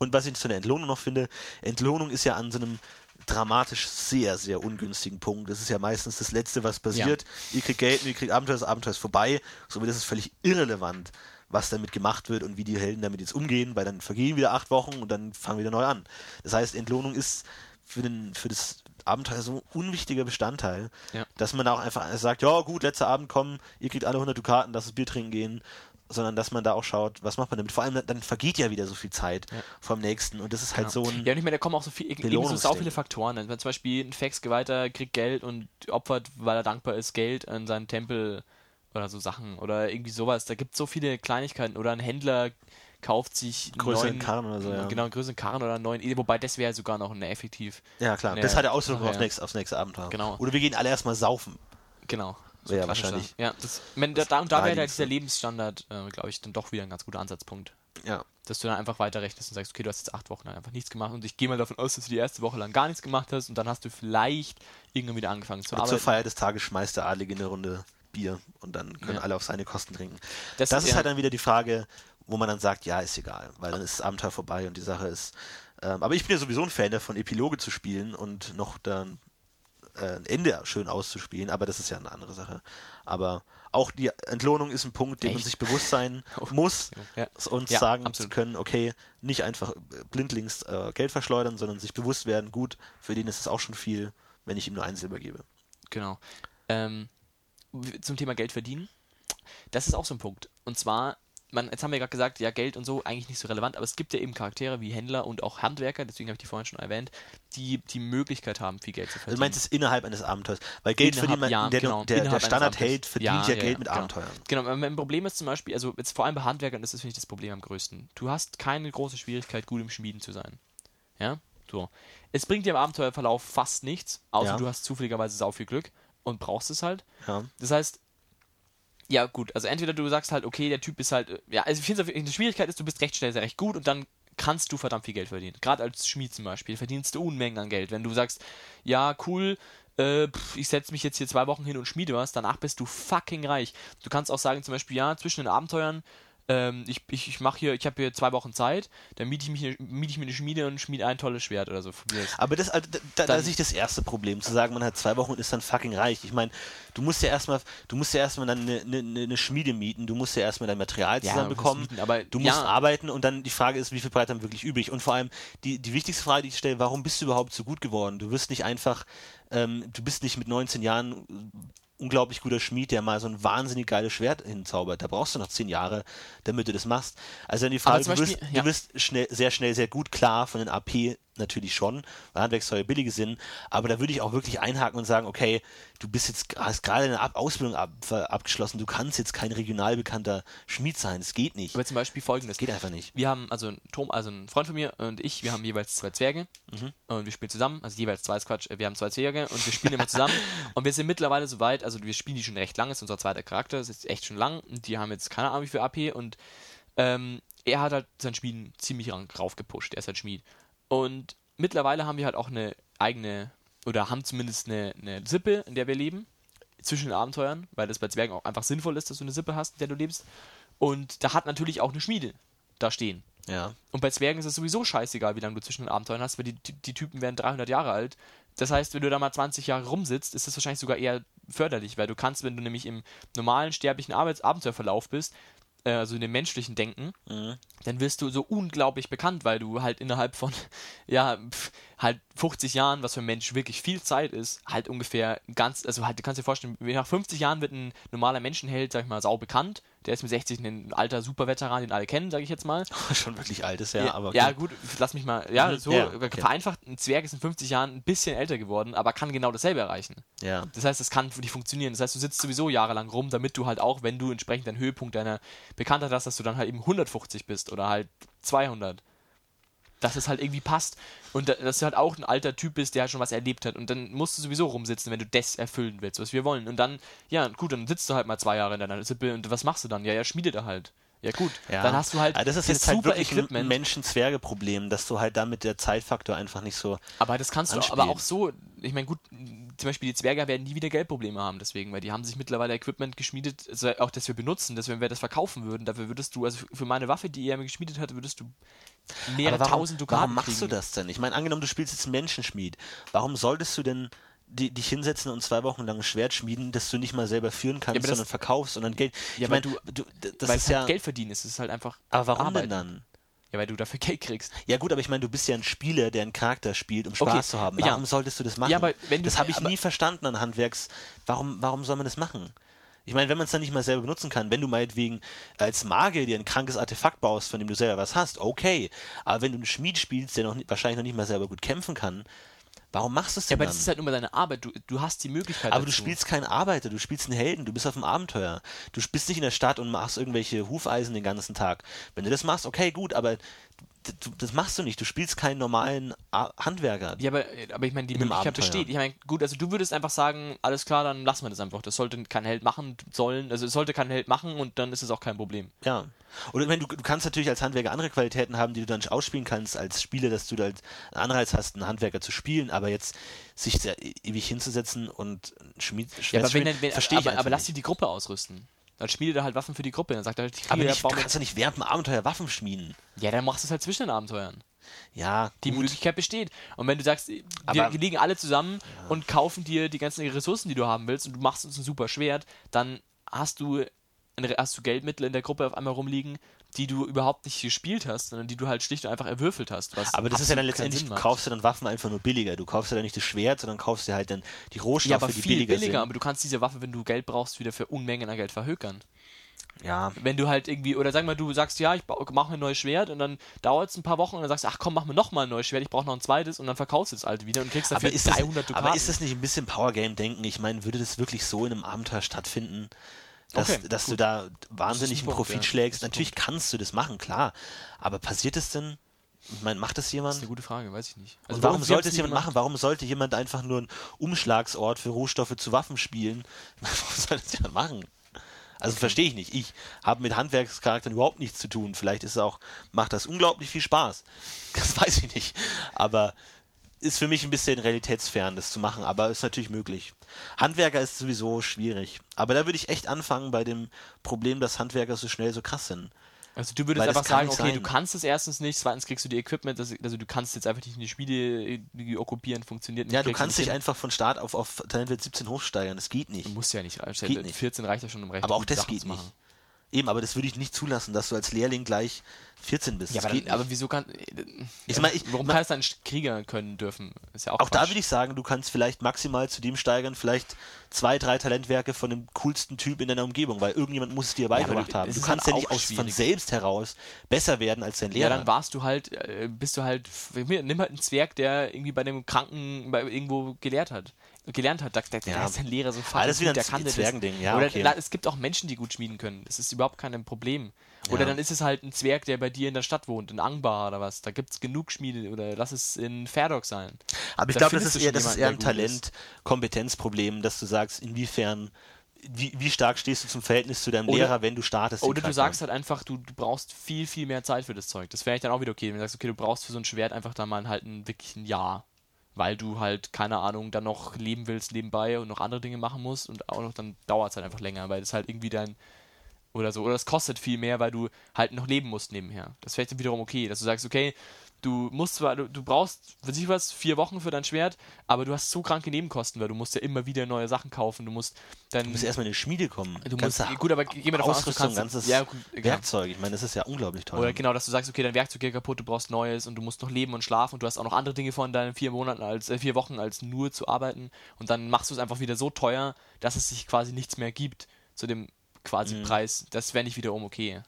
Speaker 1: und was ich zu der Entlohnung noch finde, Entlohnung ist ja an so einem dramatisch sehr, sehr ungünstigen Punkt. Das ist ja meistens das Letzte, was passiert. Ihr kriegt Geld und ihr kriegt Abenteuer, das Abenteuer ist vorbei. Somit ist es völlig irrelevant, was damit gemacht wird und wie die Helden damit jetzt umgehen, weil dann vergehen wieder acht Wochen und dann fangen wir wieder neu an. Das heißt, Entlohnung ist für, den, für das Abenteuer so ein unwichtiger Bestandteil,
Speaker 2: Ja.
Speaker 1: dass man auch einfach sagt, ja gut, letzter Abend kommen, ihr kriegt alle 100 Dukaten, lasst uns Bier trinken gehen. Sondern dass man da auch schaut, was macht man damit. Vor allem, dann vergeht ja wieder so viel Zeit
Speaker 2: Ja.
Speaker 1: vom nächsten und das ist halt so ein.
Speaker 2: Ja, und ich meine, da kommen auch so, viel, so sau viele Faktoren. Wenn zum Beispiel ein Fax-Geweihter kriegt Geld und opfert, weil er dankbar ist, Geld an seinen Tempel oder so Sachen oder irgendwie sowas. Da gibt es so viele Kleinigkeiten. Oder ein Händler kauft sich
Speaker 1: Größeren
Speaker 2: neuen,
Speaker 1: Karren oder so, ja.
Speaker 2: Genau, einen größeren Karren oder einen neuen, wobei das wäre sogar noch ein effektiv.
Speaker 1: Ja, klar.
Speaker 2: Ja,
Speaker 1: das hat ja Auswirkungen aufs, nächste, aufs nächste Abenteuer.
Speaker 2: Genau.
Speaker 1: Oder wir gehen alle erstmal saufen.
Speaker 2: Genau.
Speaker 1: Ja,
Speaker 2: klassischer.
Speaker 1: wahrscheinlich.
Speaker 2: Ja, das, wenn, da, da, und da wäre halt dieser Lebensstandard, äh, glaube ich, dann doch wieder ein ganz guter Ansatzpunkt.
Speaker 1: Ja.
Speaker 2: Dass du dann einfach weiterrechnest und sagst, okay, du hast jetzt acht Wochen lang einfach nichts gemacht und ich gehe mal davon aus, dass du die erste Woche lang gar nichts gemacht hast und dann hast du vielleicht irgendwann wieder angefangen zu
Speaker 1: Und zur
Speaker 2: arbeiten.
Speaker 1: Feier des Tages schmeißt der Adlige eine Runde Bier und dann können
Speaker 2: Ja.
Speaker 1: alle auf seine Kosten trinken.
Speaker 2: Das-
Speaker 1: Das, ist
Speaker 2: ja.
Speaker 1: halt dann wieder die Frage, wo man dann sagt, ja, ist egal, weil dann ist das Abenteuer vorbei und die Sache ist. Ähm, aber ich bin ja sowieso ein Fan davon, Epiloge zu spielen und noch dann äh, ein Ende schön auszuspielen, aber das ist ja eine andere Sache. Aber auch die Entlohnung ist ein Punkt, dem man
Speaker 2: Echt?
Speaker 1: sich bewusst sein muss
Speaker 2: Ja.
Speaker 1: und
Speaker 2: Ja,
Speaker 1: sagen
Speaker 2: absolut.
Speaker 1: zu können, okay, nicht einfach blindlings äh, Geld verschleudern, sondern sich bewusst werden, gut, für den ist es auch schon viel, wenn ich ihm nur ein Silber gebe.
Speaker 2: Genau. Ähm, zum Thema Geld verdienen. Das ist auch so ein Punkt. Und zwar, man, jetzt haben wir gerade gesagt, ja, Geld und so eigentlich nicht so relevant, aber es gibt ja eben Charaktere wie Händler und auch Handwerker, deswegen habe ich die vorhin schon erwähnt, die die Möglichkeit haben, viel Geld zu
Speaker 1: Also
Speaker 2: verdienen.
Speaker 1: du meinst es innerhalb eines Abenteuers. Weil Geld
Speaker 2: Innerhalb-
Speaker 1: verdient man,
Speaker 2: ja,
Speaker 1: der,
Speaker 2: genau,
Speaker 1: der, der Standardheld verdient ja, Geld mit
Speaker 2: genau.
Speaker 1: Abenteuern.
Speaker 2: Genau, mein Problem ist zum Beispiel, also jetzt vor allem bei Handwerkern ist das, finde ich, das Problem am größten. Du hast keine große Schwierigkeit, gut im Schmieden zu sein. Ja? So. Es bringt dir im Abenteuerverlauf fast nichts, außer
Speaker 1: Ja.
Speaker 2: du hast zufälligerweise sau viel Glück und brauchst es halt.
Speaker 1: Ja.
Speaker 2: Das heißt, ja gut, also entweder du sagst halt, okay, der Typ ist halt, äh, ja, also ich finde, die Schwierigkeit ist, du bist recht schnell sehr recht gut und dann kannst du verdammt viel Geld verdienen. Gerade als Schmied zum Beispiel verdienst du Unmengen an Geld. Wenn du sagst, ja, cool, äh, ich setze mich jetzt hier zwei Wochen hin und schmiede was, danach bist du fucking reich. Du kannst auch sagen, zum Beispiel, ja, zwischen den Abenteuern, ähm, ich, ich, ich mache hier, ich habe hier zwei Wochen Zeit, dann miete ich, mich, miete ich mir eine Schmiede und schmiede ein tolles Schwert oder so.
Speaker 1: Aber das, also, da, da, sehe ich das erste Problem, zu sagen, man hat zwei Wochen und ist dann fucking reich. Ich meine, du musst ja erstmal, du musst ja erstmal dann eine, eine, eine Schmiede mieten, du musst ja erstmal dein Material
Speaker 2: Ja,
Speaker 1: zusammenbekommen,
Speaker 2: mieten, aber
Speaker 1: du musst
Speaker 2: ja.
Speaker 1: arbeiten und dann die Frage ist, wie viel bleibt dann wirklich übrig? Und vor allem, die, die wichtigste Frage, die ich stelle, warum bist du überhaupt so gut geworden? Du wirst nicht einfach, ähm, du bist nicht mit 19 Jahren unglaublich guter Schmied, der mal so ein wahnsinnig geiles Schwert hinzaubert. Da brauchst du noch 10 Jahre, damit du das machst. Also dann die Frage,
Speaker 2: zum
Speaker 1: du wirst,
Speaker 2: Beispiel- ja.
Speaker 1: du wirst schnell, sehr schnell sehr gut klar von den AP natürlich schon, weil Handwerkszeug billige sind, aber da würde ich auch wirklich einhaken und sagen, okay, du bist jetzt, hast gerade eine Ab Ausbildung ab, abgeschlossen, du kannst jetzt kein regional bekannter Schmied sein, es geht nicht.
Speaker 2: Aber zum Beispiel folgendes.
Speaker 1: Es geht einfach nicht.
Speaker 2: wir haben, also ein Tom, also ein Freund von mir und ich, wir haben jeweils zwei Zwerge
Speaker 1: Mhm.
Speaker 2: und wir spielen zusammen, also jeweils zwei ist Quatsch, wir haben zwei Zwerge und wir spielen immer zusammen und wir sind mittlerweile so weit, also wir spielen die schon recht lang, ist unser zweiter Charakter, das ist echt schon lang und die haben jetzt keine Ahnung wie viel AP und ähm, er hat halt sein Schmieden ziemlich raufgepusht, er ist halt Schmied und mittlerweile haben wir halt auch eine eigene, oder haben zumindest eine, eine Sippe, in der wir leben, zwischen den Abenteuern, weil das bei Zwergen auch einfach sinnvoll ist, dass du eine Sippe hast, in der du lebst und da hat natürlich auch eine Schmiede da stehen.
Speaker 1: Ja.
Speaker 2: Und bei Zwergen ist es sowieso scheißegal, wie lange du zwischen den Abenteuern hast, weil die, die, Typen werden 300 Jahre alt. Das heißt, wenn du da mal 20 Jahre rumsitzt, ist das wahrscheinlich sogar eher förderlich, weil du kannst, wenn du nämlich im normalen sterblichen Arbeits Abenteuerverlauf bist, also in dem menschlichen Denken,
Speaker 1: Mhm.
Speaker 2: dann wirst du so unglaublich bekannt, weil du halt innerhalb von, ja, pf, halt 50 Jahren, was für ein Mensch wirklich viel Zeit ist, halt ungefähr ganz, also halt, du kannst dir vorstellen, nach 50 Jahren wird ein normaler Menschenheld, sag ich mal, sau bekannt. Der ist mit 60 ein alter Superveteran, den alle kennen, sag ich jetzt mal.
Speaker 1: Schon wirklich alt ist, ja, aber
Speaker 2: ja,
Speaker 1: okay.
Speaker 2: gut, lass mich mal. Ja,
Speaker 1: Mhm,
Speaker 2: so
Speaker 1: ja, okay.
Speaker 2: vereinfacht, ein Zwerg ist in 50 Jahren ein bisschen älter geworden, aber kann genau dasselbe erreichen.
Speaker 1: ja.
Speaker 2: Das heißt, das kann für dich funktionieren. Das heißt, du sitzt sowieso jahrelang rum, damit du halt auch, wenn du entsprechend deinen Höhepunkt deiner Bekanntheit hast, dass du dann halt eben 150 bist oder halt 200. Dass es halt irgendwie passt. Und da- dass du halt auch ein alter Typ bist, der halt schon was erlebt hat. Und dann musst du sowieso rumsitzen, wenn du das erfüllen willst, was wir wollen. Und dann, ja, gut, dann sitzt du halt mal zwei Jahre in deiner Sippe und was machst du dann? Ja, ja, schmiede da halt. Ja, gut.
Speaker 1: Ja.
Speaker 2: Dann hast du halt
Speaker 1: Aber das ist jetzt halt
Speaker 2: super
Speaker 1: wirklich ein. Menschen-Zwerge-Problem, dass du halt damit der Zeitfaktor einfach nicht so.
Speaker 2: Aber das kannst du auch,
Speaker 1: anspielt.
Speaker 2: aber auch so, ich meine, gut, zum Beispiel die Zwerge werden nie wieder Geldprobleme haben, deswegen, weil die haben sich mittlerweile Equipment geschmiedet, also auch das wir benutzen, dass wenn wir das verkaufen würden, dafür würdest du, also für meine Waffe, die er mir geschmiedet hat, würdest du mehrere
Speaker 1: warum,
Speaker 2: tausend Dukaten
Speaker 1: warum machst
Speaker 2: kriegen.
Speaker 1: du das denn? Ich meine, angenommen, du spielst jetzt Menschenschmied. Warum solltest du denn die, dich hinsetzen und zwei Wochen lang ein Schwert schmieden, das du nicht mal selber führen kannst,
Speaker 2: das-
Speaker 1: sondern verkaufst, sondern Geld.
Speaker 2: Ja,
Speaker 1: ich meine, du, d- das
Speaker 2: weil
Speaker 1: ist ja.
Speaker 2: Geld verdienen ist, es ist halt einfach
Speaker 1: aber warum
Speaker 2: Arbeiten.
Speaker 1: denn dann?
Speaker 2: Ja, weil du dafür Geld kriegst.
Speaker 1: Ja gut, aber ich meine, du bist ja ein Spieler, der einen Charakter spielt, um Spaß
Speaker 2: Okay,
Speaker 1: zu haben.
Speaker 2: ja.
Speaker 1: Warum solltest du das machen?
Speaker 2: Ja, aber wenn du-
Speaker 1: das habe ich nie verstanden an Handwerks. Warum, warum soll man das machen? Ich meine, wenn man es dann nicht mal selber benutzen kann, wenn du meinetwegen als Magier dir ein krankes Artefakt baust, von dem du selber was hast, okay. Aber wenn du einen Schmied spielst, der noch wahrscheinlich noch nicht mal selber gut kämpfen kann, warum machst du es
Speaker 2: Ja,
Speaker 1: denn
Speaker 2: aber
Speaker 1: dann?
Speaker 2: das ist halt immer deine Arbeit. Du, du hast die Möglichkeit
Speaker 1: aber du
Speaker 2: dazu.
Speaker 1: spielst keinen Arbeiter, du spielst einen Helden, du bist auf einem Abenteuer. Du bist nicht in der Stadt und machst irgendwelche Hufeisen den ganzen Tag. Wenn du das machst, okay, gut, aber du, das machst du nicht. Du spielst keinen normalen Handwerker.
Speaker 2: Ja, aber, aber ich meine, die Möglichkeit besteht. Ich meine, gut, also du würdest einfach sagen, alles klar, dann lassen wir das einfach. Das sollte kein Held machen sollen. Also es sollte kein Held machen und dann ist es auch kein Problem.
Speaker 1: Ja. Und ich meine, du, du kannst natürlich als Handwerker andere Qualitäten haben, die du dann nicht ausspielen kannst als Spieler, dass du da halt einen Anreiz hast, einen Handwerker zu spielen, aber jetzt sich sehr e- ewig hinzusetzen und einen Schmied,
Speaker 2: Ja, aber, wenn, wenn,
Speaker 1: verstehe ich
Speaker 2: aber,
Speaker 1: einfach
Speaker 2: aber lass die die Gruppe ausrüsten. Dann schmiedet er halt Waffen für die Gruppe. Dann sagt er halt,
Speaker 1: Aber
Speaker 2: hier,
Speaker 1: nicht, du kannst ja nicht während dem Abenteuer Waffen schmieden.
Speaker 2: ja, dann machst du es halt zwischen den Abenteuern.
Speaker 1: Ja,
Speaker 2: Die
Speaker 1: gut.
Speaker 2: Möglichkeit besteht. Und wenn du sagst, wir
Speaker 1: Aber-
Speaker 2: liegen alle zusammen und kaufen dir die ganzen Ressourcen, die du haben willst, und du machst uns ein super Schwert, dann hast du, hast du Geldmittel in der Gruppe auf einmal rumliegen, die du überhaupt nicht gespielt hast, sondern die du halt schlicht und einfach erwürfelt hast.
Speaker 1: Aber das ist ja dann letztendlich, du kaufst du dann Waffen einfach nur billiger. Du kaufst ja dann nicht das Schwert, sondern kaufst dir halt dann die Rohstoffe,
Speaker 2: Ja, aber
Speaker 1: die
Speaker 2: viel
Speaker 1: billiger,
Speaker 2: billiger,
Speaker 1: sind.
Speaker 2: aber du kannst diese Waffe, wenn du Geld brauchst, wieder für Unmengen an Geld verhökern.
Speaker 1: Ja,
Speaker 2: Wenn du halt irgendwie, oder sag mal, du sagst, ja, ich mache mir ein neues Schwert und dann dauert es ein paar Wochen und dann sagst du, ach komm, mach mir noch mal ein neues Schwert, ich brauche noch ein zweites und dann verkaufst du das alte wieder und kriegst dafür
Speaker 1: aber ist, das,
Speaker 2: 300 Dukaten.
Speaker 1: aber ist das nicht ein bisschen Powergame-Denken? Ich meine, würde das wirklich so in einem Abenteuer stattfinden? Dass,
Speaker 2: Okay,
Speaker 1: dass du da wahnsinnigen
Speaker 2: Punkt,
Speaker 1: Profit
Speaker 2: ja.
Speaker 1: schlägst.
Speaker 2: Das
Speaker 1: Natürlich kannst du das machen, klar. Aber passiert es denn? Ich meine, macht das
Speaker 2: das
Speaker 1: jemand?
Speaker 2: ist eine gute Frage, weiß ich nicht. Also
Speaker 1: Und warum sollte es jemand
Speaker 2: gemacht.
Speaker 1: machen? Warum sollte jemand einfach nur einen Umschlagsort für Rohstoffe zu Waffen spielen? Warum soll das jemand machen? Also verstehe ich nicht. Ich habe mit Handwerkscharakteren überhaupt nichts zu tun. Vielleicht ist es auch, macht das unglaublich viel Spaß. Das weiß ich nicht. Aber ist für mich ein bisschen realitätsfern, das zu machen, aber ist natürlich möglich. Handwerker ist sowieso schwierig. Aber da würde ich echt anfangen bei dem Problem, dass Handwerker so schnell so krass sind.
Speaker 2: Also du würdest einfach sagen, okay,
Speaker 1: sein.
Speaker 2: du kannst es erstens nicht, zweitens kriegst du die Equipment, das, also du kannst jetzt einfach nicht in die Spiele äh, okkupieren, funktioniert nicht.
Speaker 1: Ja, du kannst dich
Speaker 2: hin.
Speaker 1: einfach von Start auf, auf Talentwert 17 hochsteigern. Das geht nicht.
Speaker 2: Du musst ja nicht
Speaker 1: Geht
Speaker 2: reinstellen.
Speaker 1: nicht.
Speaker 2: 14 reicht ja schon, um recht
Speaker 1: Aber auch das
Speaker 2: Sachen
Speaker 1: geht nicht. Eben, aber das würde ich nicht zulassen, dass du als Lehrling gleich 14 bist.
Speaker 2: Ja, aber, dann, aber wieso kann.
Speaker 1: Ich meine, ich-
Speaker 2: warum
Speaker 1: ma-
Speaker 2: kann es dann Krieger können dürfen? Ist ja auch,
Speaker 1: auch da würde ich sagen, du kannst vielleicht maximal zu dem steigern, vielleicht zwei, drei Talentwerke von dem coolsten Typ in deiner Umgebung, weil irgendjemand muss es dir beigebracht
Speaker 2: du-
Speaker 1: haben. Du kannst ja nicht aus, von selbst heraus besser werden als dein
Speaker 2: Ja,
Speaker 1: Lehrer.
Speaker 2: dann warst du halt, äh, bist du halt, nimm halt einen Zwerg, der irgendwie bei dem Kranken bei, irgendwo gelehrt hat. Gelernt hat, da, da,
Speaker 1: Ja.
Speaker 2: da ist dein Lehrer so
Speaker 1: das ist wieder
Speaker 2: der
Speaker 1: ein
Speaker 2: kann das.
Speaker 1: Zwergending, ja,
Speaker 2: Oder
Speaker 1: okay.
Speaker 2: es gibt auch Menschen, die gut schmieden können. Das ist überhaupt kein Problem. Oder
Speaker 1: Ja.
Speaker 2: dann ist es halt ein Zwerg, der bei dir in der Stadt wohnt, in Angbar oder was. Da gibt es genug Schmiede. Oder lass es in Ferdok sein.
Speaker 1: aber ich
Speaker 2: da
Speaker 1: glaube, das ist eher, das ist eher ein. Talent-Kompetenzproblem, dass du sagst, inwiefern, wie, wie stark stehst du zum Verhältnis zu deinem
Speaker 2: Oder-
Speaker 1: Lehrer, wenn du startest.
Speaker 2: Oder du sagst halt einfach, du, du brauchst viel, viel mehr Zeit für das Zeug. Das wäre ich dann auch wieder okay, wenn du sagst, okay, du brauchst für so ein Schwert einfach dann mal halt ein, wirklich ein Jahr. Weil du halt, keine Ahnung, dann noch leben willst nebenbei und noch andere Dinge machen musst und auch noch, dann dauert es halt einfach länger, weil das halt irgendwie dein. Oder so. Oder es kostet viel mehr, weil du halt noch leben musst nebenher. Das wäre dann wiederum okay, dass du sagst, okay, du musst zwar, du, du brauchst, für sich was, vier Wochen für dein Schwert, aber du hast so kranke Nebenkosten, weil du musst ja immer wieder neue Sachen kaufen. Du musst dann.
Speaker 1: Du musst erstmal in die Schmiede kommen.
Speaker 2: Du musst, gut, aber geh mal davon aus, du kannst,
Speaker 1: ganzes
Speaker 2: ja, gut.
Speaker 1: Werkzeug. Ich meine, das ist ja unglaublich teuer.
Speaker 2: Oder genau, dass du sagst, okay, dein Werkzeug geht kaputt, du brauchst neues und du musst noch leben und schlafen und du hast auch noch andere Dinge vor in deinen vier Monaten als äh, vier Wochen als nur zu arbeiten und dann machst du es einfach wieder so teuer, dass es sich quasi nichts mehr gibt zu dem quasi Preis. Das wäre nicht wiederum okay.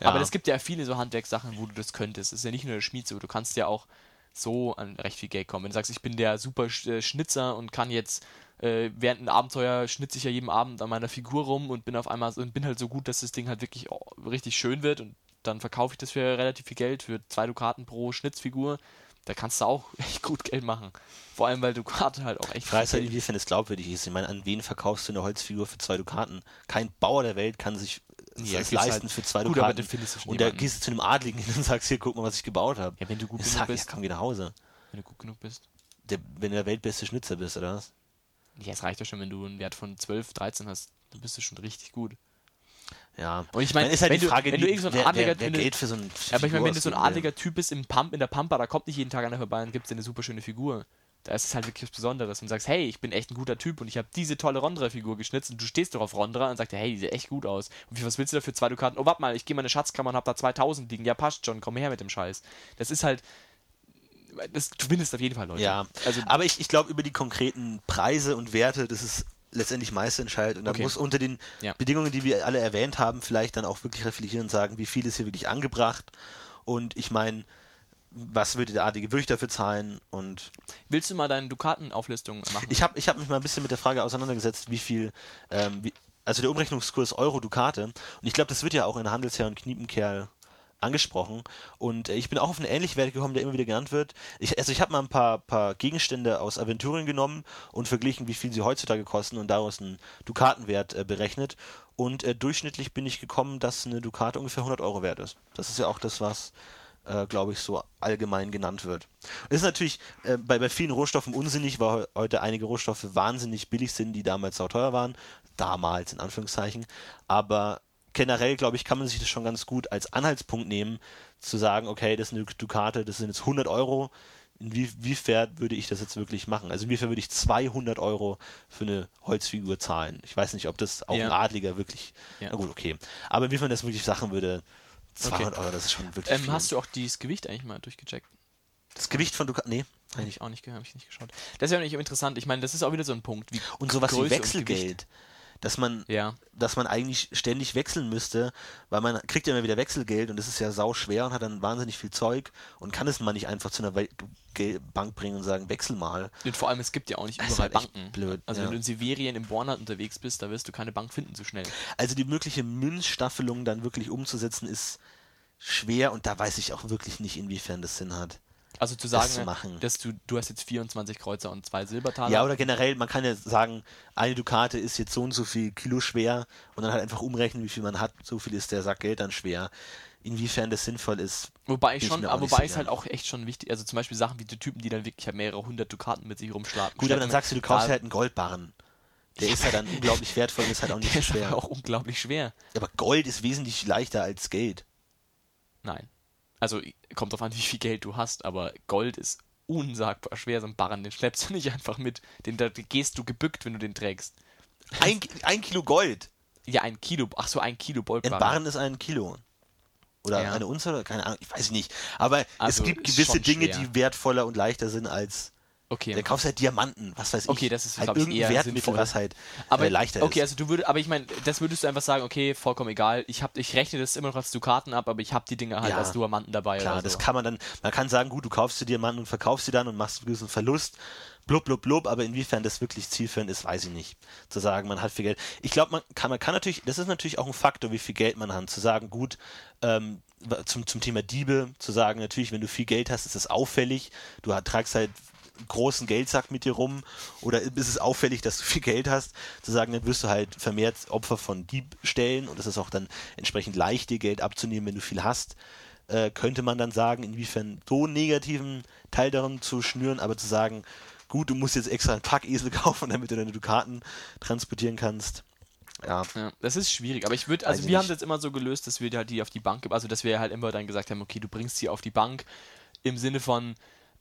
Speaker 1: Ja.
Speaker 2: Aber es gibt ja viele so Handwerkssachen, wo du das könntest. Es ist ja nicht nur der Schmied so, du kannst ja auch so an recht viel Geld kommen. Wenn du sagst, ich bin der super äh, Schnitzer und kann jetzt äh, während einem Abenteuer schnitze ich ja jeden Abend an meiner Figur rum und bin auf einmal so, und bin halt so gut, dass das Ding halt wirklich oh, richtig schön wird und dann verkaufe ich das für relativ viel Geld, für zwei Dukaten pro Schnitzfigur. Da kannst du auch echt gut Geld machen. Vor allem, weil Dukate halt auch echt
Speaker 1: Ich weiß halt,
Speaker 2: viel
Speaker 1: inwiefern es glaubwürdig ist. Ich meine, an wen verkaufst du eine Holzfigur für zwei Dukaten? Kein Bauer der Welt kann sich
Speaker 2: Ja, gibt's
Speaker 1: leisten
Speaker 2: halt-
Speaker 1: für zwei
Speaker 2: Gut,
Speaker 1: Dukaten.
Speaker 2: da findest du schon
Speaker 1: und da
Speaker 2: jemanden.
Speaker 1: gehst du zu einem Adligen hin und sagst, hier, guck mal, was ich gebaut habe.
Speaker 2: Ja, wenn du gut genug
Speaker 1: sag, ja,
Speaker 2: bist.
Speaker 1: komm, geh nach Hause.
Speaker 2: Wenn du gut genug bist.
Speaker 1: Der, wenn du der weltbeste Schnitzer bist, oder was?
Speaker 2: Ja, es reicht ja schon, wenn du einen Wert von 12, 13 hast. Dann bist du schon richtig gut.
Speaker 1: Ja.
Speaker 2: Und ich meine,
Speaker 1: ist halt
Speaker 2: wenn
Speaker 1: die
Speaker 2: du-
Speaker 1: Frage,
Speaker 2: wenn du
Speaker 1: wie-
Speaker 2: irgend so ein
Speaker 1: wer,
Speaker 2: Adliger-
Speaker 1: wer, wer
Speaker 2: wenn du-
Speaker 1: Geld für so ein
Speaker 2: Aber ich meine, wenn du so ein adliger Typ bist im Pump, in der Pampa, da kommt nicht jeden Tag einer vorbei und gibt dir eine super schöne Figur. Da ist es halt wirklich was Besonderes und sagst, hey, ich bin echt ein guter Typ und ich habe diese tolle Rondra-Figur geschnitzt und du stehst doch auf Rondra und sagst, hey, die sieht echt gut aus. Und wie, was willst du dafür? Zwei Dukaten? Oh, warte mal, ich gehe mal in eine Schatzkammer und hab da 2000 liegen. Ja, passt schon, komm her mit dem Scheiß. Das ist halt, das, du findest auf jeden Fall Leute.
Speaker 1: Ja,
Speaker 2: Also,
Speaker 1: aber ich, ich glaube, über die konkreten Preise und Werte, das ist letztendlich Meister entscheidet und dann
Speaker 2: Okay.
Speaker 1: muss unter den
Speaker 2: Ja.
Speaker 1: Bedingungen, die wir alle erwähnt haben, vielleicht dann auch wirklich reflektieren und sagen, wie viel ist hier wirklich angebracht und ich meine, was würde der Adlige wirklich dafür zahlen und
Speaker 2: Willst du mal deine Dukatenauflistung machen?
Speaker 1: ich habe ich hab mich mal ein bisschen mit der Frage auseinandergesetzt, wie viel, ähm, wie, also der Umrechnungskurs Euro-Dukate. Und ich glaube, das wird ja auch in Handelsherr und Kniepenkerl angesprochen. Und äh, ich bin auch auf einen ähnlichen Wert gekommen, der immer wieder genannt wird. Ich, also ich habe mal ein paar, paar Gegenstände aus Aventurien genommen und verglichen, wie viel sie heutzutage kosten und daraus einen Dukatenwert äh, berechnet. Und äh, durchschnittlich bin ich gekommen, dass eine Dukate ungefähr 100 Euro wert ist. Das ist ja auch das, was äh, glaube ich, so allgemein genannt wird. Das ist natürlich äh, bei, bei vielen Rohstoffen unsinnig, weil heu- heute einige Rohstoffe wahnsinnig billig sind, die damals auch teuer waren. Damals, in Anführungszeichen. Aber generell, glaube ich, kann man sich das schon ganz gut als Anhaltspunkt nehmen, zu sagen, okay, das ist eine Dukate, das sind jetzt 100 Euro. Inwiefern würde ich das jetzt wirklich machen? Also inwiefern würde ich 200 Euro für eine Holzfigur zahlen? Ich weiß nicht, ob das auch
Speaker 2: Ja.
Speaker 1: ein Adliger wirklich...
Speaker 2: Ja.
Speaker 1: Na gut, okay. Aber inwiefern das wirklich Sachen würde... 200 Euro, das ist schon wirklich
Speaker 2: ähm,
Speaker 1: viel.
Speaker 2: hast du auch das Gewicht eigentlich mal durchgecheckt?
Speaker 1: Das Gewicht von Ducati, nee,
Speaker 2: Habe ich auch nicht, ge- hab ich nicht geschaut. Das ist ja nicht interessant. Ich meine, das ist auch wieder so ein Punkt. Wie
Speaker 1: Und sowas
Speaker 2: Größe
Speaker 1: wie Wechselgeld, dass man,
Speaker 2: Ja.
Speaker 1: dass man eigentlich ständig wechseln müsste, weil man kriegt ja immer wieder Wechselgeld und das ist ja sau schwer und hat dann wahnsinnig viel Zeug und kann es mal nicht einfach zu einer Bank bringen und sagen, wechsel mal.
Speaker 2: Und vor allem, es gibt ja auch nicht überall
Speaker 1: halt
Speaker 2: Banken.
Speaker 1: blöd,
Speaker 2: also
Speaker 1: ja.
Speaker 2: wenn du in Sibirien im Bornland unterwegs bist, da wirst du keine Bank finden so schnell.
Speaker 1: Also die mögliche Münzstaffelung dann wirklich umzusetzen ist schwer und da weiß ich auch wirklich nicht, inwiefern das Sinn hat.
Speaker 2: Also zu sagen,
Speaker 1: zu machen.
Speaker 2: dass du, du hast jetzt 24 Kreuzer und zwei Silbertaler.
Speaker 1: Ja, oder generell, man kann ja sagen, eine Dukate ist jetzt so und so viel Kilo schwer und dann halt einfach umrechnen, wie viel man hat, so viel ist der Sack Geld dann schwer. Inwiefern das sinnvoll ist,
Speaker 2: Wobei ich schon, aber wobei es halt auch echt schon wichtig, also zum Beispiel Sachen wie die Typen, die dann wirklich halt mehrere hundert Dukaten mit sich rumschlagen.
Speaker 1: Gut, aber dann sagst du, du kaufst halt einen Goldbarren. Der ist ja dann unglaublich wertvoll und ist halt auch nicht
Speaker 2: Der
Speaker 1: so
Speaker 2: ist
Speaker 1: schwer.
Speaker 2: aber auch unglaublich schwer.
Speaker 1: Aber Gold ist wesentlich leichter als Geld.
Speaker 2: Nein. Also kommt drauf an, wie viel Geld du hast, aber Gold ist unsagbar schwer, so ein Barren, den schleppst du nicht einfach mit. Den da gehst du gebückt, wenn du den trägst.
Speaker 1: Ein, ein Kilo Gold.
Speaker 2: Ja, ein Kilo, ach so, ein Kilo
Speaker 1: Ein
Speaker 2: Goldbarren.
Speaker 1: Barren ist ein Kilo. Oder
Speaker 2: Ja.
Speaker 1: eine oder keine Ahnung, ich weiß nicht. Aber
Speaker 2: Also,
Speaker 1: es gibt gewisse Dinge,
Speaker 2: schwer.
Speaker 1: die wertvoller und leichter sind als.
Speaker 2: Okay.
Speaker 1: Der kaufst halt Diamanten, was weiß ich.
Speaker 2: Okay, das ist,
Speaker 1: halt
Speaker 2: glaub ich, eher
Speaker 1: Wertmittel, was halt
Speaker 2: aber
Speaker 1: äh, leichter
Speaker 2: okay,
Speaker 1: ist.
Speaker 2: also du würdest, aber ich meine, das würdest du einfach sagen, okay, vollkommen egal. Ich hab, ich rechne das immer noch als Dukaten ab, aber ich habe die Dinge halt
Speaker 1: Ja,
Speaker 2: als Diamanten dabei.
Speaker 1: Klar,
Speaker 2: oder
Speaker 1: das
Speaker 2: so.
Speaker 1: kann man dann, man kann sagen, gut, du kaufst dir Diamanten und verkaufst sie dann und machst einen gewissen Verlust, blub, blub, blub, aber inwiefern das wirklich zielführend ist, weiß ich nicht. Zu sagen, man hat viel Geld. Ich glaube, man kann, man kann natürlich, das ist natürlich auch ein Faktor, wie viel Geld man hat. Zu sagen, gut, ähm, zum, zum Thema Diebe, zu sagen, natürlich, wenn du viel Geld hast, ist das auffällig. Du tragst halt großen Geldsack mit dir rum oder ist es auffällig, dass du viel Geld hast, zu sagen, dann wirst du halt vermehrt Opfer von Diebstählen und es ist auch dann entsprechend leicht, dir Geld abzunehmen, wenn du viel hast äh, könnte man dann sagen, inwiefern so einen negativen Teil darum zu schnüren, aber zu sagen, gut, du musst jetzt extra einen Packesel kaufen, damit du deine Dukaten transportieren kannst. Ja,
Speaker 2: Ja, das ist schwierig, aber ich würde,
Speaker 1: Weiß
Speaker 2: also
Speaker 1: ich
Speaker 2: wir haben
Speaker 1: nicht.
Speaker 2: das immer so gelöst, dass wir halt die auf die Bank, also dass wir halt immer dann gesagt haben, okay, du bringst sie auf die Bank im Sinne von,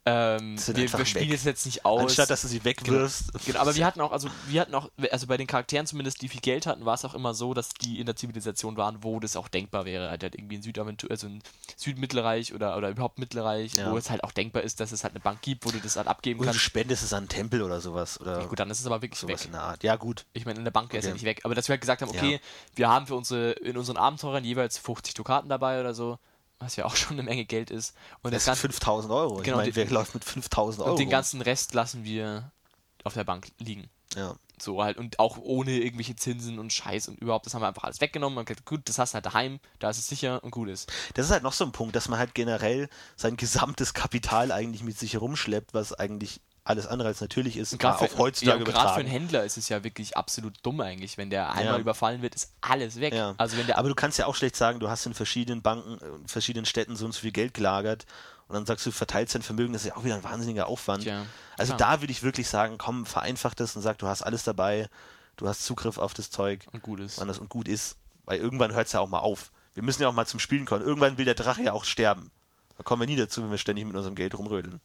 Speaker 2: ähm, wir, wir spielen
Speaker 1: weg.
Speaker 2: es jetzt nicht aus.
Speaker 1: anstatt dass du sie wegwirfst.
Speaker 2: Genau, aber wir hatten auch, also wir hatten auch, also bei den Charakteren zumindest, die viel Geld hatten, war es auch immer so, dass die in der Zivilisation waren, wo das auch denkbar wäre. Halt, halt irgendwie in Südaventur, also in Südmittelreich oder, oder überhaupt Mittelreich,
Speaker 1: Ja.
Speaker 2: wo es halt auch denkbar ist, dass es halt eine Bank gibt, wo du das halt abgeben
Speaker 1: Oder du
Speaker 2: kannst.
Speaker 1: spendest es an einen Tempel oder sowas. Oder
Speaker 2: Ja, gut, dann ist es aber wirklich
Speaker 1: sowas
Speaker 2: weg.
Speaker 1: in der Art. Ja, gut.
Speaker 2: Ich meine, in der Bank wäre es ja
Speaker 1: Okay.
Speaker 2: nicht weg. Aber dass wir halt gesagt haben, okay,
Speaker 1: Ja.
Speaker 2: wir haben für unsere, in unseren Abenteurern jeweils 50 Dukaten dabei oder so, was ja auch schon eine Menge Geld ist. Und
Speaker 1: Das
Speaker 2: das
Speaker 1: sind
Speaker 2: ganze,
Speaker 1: 5000 Euro.
Speaker 2: Genau,
Speaker 1: ich meine, wer läuft mit 5000 Euro?
Speaker 2: und den ganzen Rest lassen wir auf der Bank liegen.
Speaker 1: ja.
Speaker 2: So halt und auch ohne irgendwelche Zinsen und Scheiß und überhaupt, das haben wir einfach alles weggenommen und gesagt, gut, das hast du halt daheim, da ist es sicher und gut ist.
Speaker 1: Das ist halt noch so ein Punkt, dass man halt generell sein gesamtes Kapital eigentlich mit sich herumschleppt, was eigentlich alles andere als natürlich ist,
Speaker 2: gerade
Speaker 1: auf
Speaker 2: für,
Speaker 1: heutzutage
Speaker 2: ja, gerade für einen. Händler ist es ja wirklich absolut dumm eigentlich, wenn der einmal
Speaker 1: Ja.
Speaker 2: überfallen wird, ist alles weg.
Speaker 1: Ja.
Speaker 2: Also wenn der
Speaker 1: Aber du kannst ja auch schlecht sagen, du hast in verschiedenen Banken, äh, in verschiedenen Städten so und so viel Geld gelagert und dann sagst du, verteilst dein Vermögen, das ist ja auch wieder ein wahnsinniger Aufwand.
Speaker 2: Tja,
Speaker 1: also
Speaker 2: klar.
Speaker 1: da würde ich wirklich sagen, komm, vereinfach das und sag, du hast alles dabei, du hast Zugriff auf das Zeug,
Speaker 2: und gut ist.
Speaker 1: wann das und gut ist. Weil irgendwann hört es ja auch mal auf. Wir müssen ja auch mal zum Spielen kommen. Irgendwann will der Drache ja auch sterben. Da kommen wir nie dazu, wenn wir ständig mit unserem Geld rumrödeln.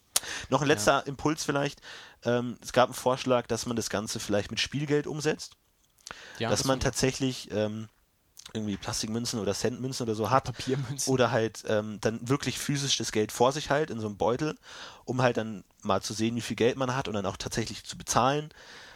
Speaker 1: Noch ein letzter Impuls vielleicht. Ähm, es gab einen Vorschlag, dass man das Ganze vielleicht mit Spielgeld umsetzt.
Speaker 2: Ja,
Speaker 1: dass
Speaker 2: das
Speaker 1: man tatsächlich ähm, irgendwie Plastikmünzen oder Centmünzen oder so hat.
Speaker 2: Papiermünzen.
Speaker 1: Oder halt ähm, dann wirklich physisch das Geld vor sich halt in so einem Beutel, um halt dann mal zu sehen, wie viel Geld man hat und dann auch tatsächlich zu bezahlen.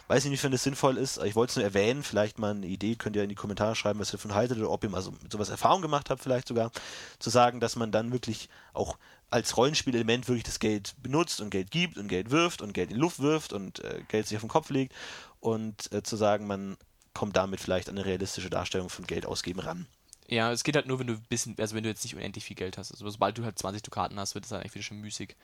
Speaker 1: Weiß nicht, inwiefern das sinnvoll ist. Ich wollte es nur erwähnen. Vielleicht mal eine Idee. Könnt ihr in die Kommentare schreiben, was ihr davon haltet oder ob ihr mal so, mit sowas Erfahrung gemacht habt, vielleicht sogar. Zu sagen, dass man dann wirklich auch als Rollenspielelement wirklich das Geld benutzt und Geld gibt und Geld wirft und Geld in die Luft wirft und äh, Geld sich auf den Kopf legt und äh, zu sagen, man kommt damit vielleicht an eine realistische Darstellung von Geld ausgeben ran.
Speaker 2: Ja, es geht halt nur, wenn du bisschen, also wenn du jetzt nicht unendlich viel Geld hast. Also sobald du halt 20 Dukaten hast, wird es halt eigentlich wieder schon müßig.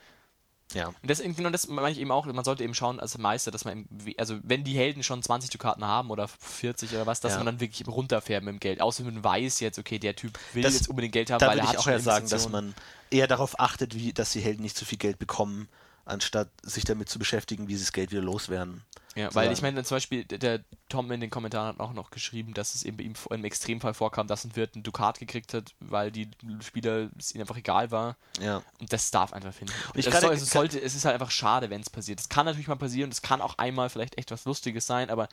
Speaker 1: Ja.
Speaker 2: Und das, genau das meine ich eben auch, man sollte eben schauen als Meister, dass man, eben, also wenn die Helden schon 20 Dukaten haben oder 40 oder was, dass
Speaker 1: Ja.
Speaker 2: man dann wirklich runterfährt mit dem Geld. Außer man weiß jetzt, okay, der Typ will
Speaker 1: Das-
Speaker 2: jetzt unbedingt Geld haben, weil er
Speaker 1: ich
Speaker 2: hat
Speaker 1: auch
Speaker 2: schon
Speaker 1: ja sagen, dass man eher darauf achtet, wie, dass die Helden nicht zu viel Geld bekommen, anstatt sich damit zu beschäftigen, wie sie das Geld wieder loswerden.
Speaker 2: Ja, weil ich meine, zum Beispiel, der- Tom in den Kommentaren hat auch noch geschrieben, dass es eben bei ihm im Extremfall vorkam, dass ein Wirt ein Dukat gekriegt hat, weil die Spieler es ihnen einfach egal war.
Speaker 1: Ja.
Speaker 2: Und das darf einfach finden.
Speaker 1: Und ich gerade-
Speaker 2: soll, es, sollte, es ist halt einfach schade, wenn es passiert. Es kann natürlich mal passieren, es kann auch einmal vielleicht echt was Lustiges sein, aber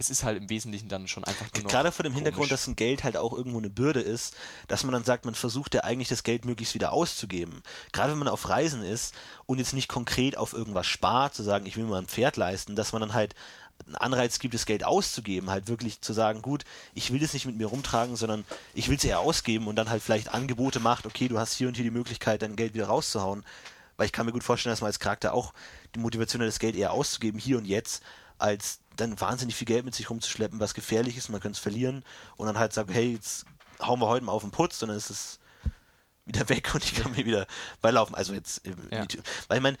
Speaker 2: es ist halt im Wesentlichen dann schon einfach nur
Speaker 1: Gerade vor dem Hintergrund,
Speaker 2: komisch.
Speaker 1: dass ein Geld halt auch irgendwo eine Bürde ist, dass man dann sagt, man versucht ja eigentlich das Geld möglichst wieder auszugeben. Gerade wenn man auf Reisen ist und jetzt nicht konkret auf irgendwas spart, zu sagen, ich will mir mal ein Pferd leisten, dass man dann halt einen Anreiz gibt, das Geld auszugeben, halt wirklich zu sagen, gut, ich will das nicht mit mir rumtragen, sondern ich will es eher ausgeben und dann halt vielleicht Angebote macht, okay, du hast hier und hier die Möglichkeit, dein Geld wieder rauszuhauen. Weil ich kann mir gut vorstellen, dass man als Charakter auch die Motivation hat, das Geld eher auszugeben, hier und jetzt, als dann wahnsinnig viel Geld mit sich rumzuschleppen, was gefährlich ist, man könnte es verlieren und dann halt sagen, hey, jetzt hauen wir heute mal auf den Putz und dann ist es wieder weg und ich kann mir wieder beilaufen. Also jetzt, äh,
Speaker 2: Ja.
Speaker 1: weil ich meine,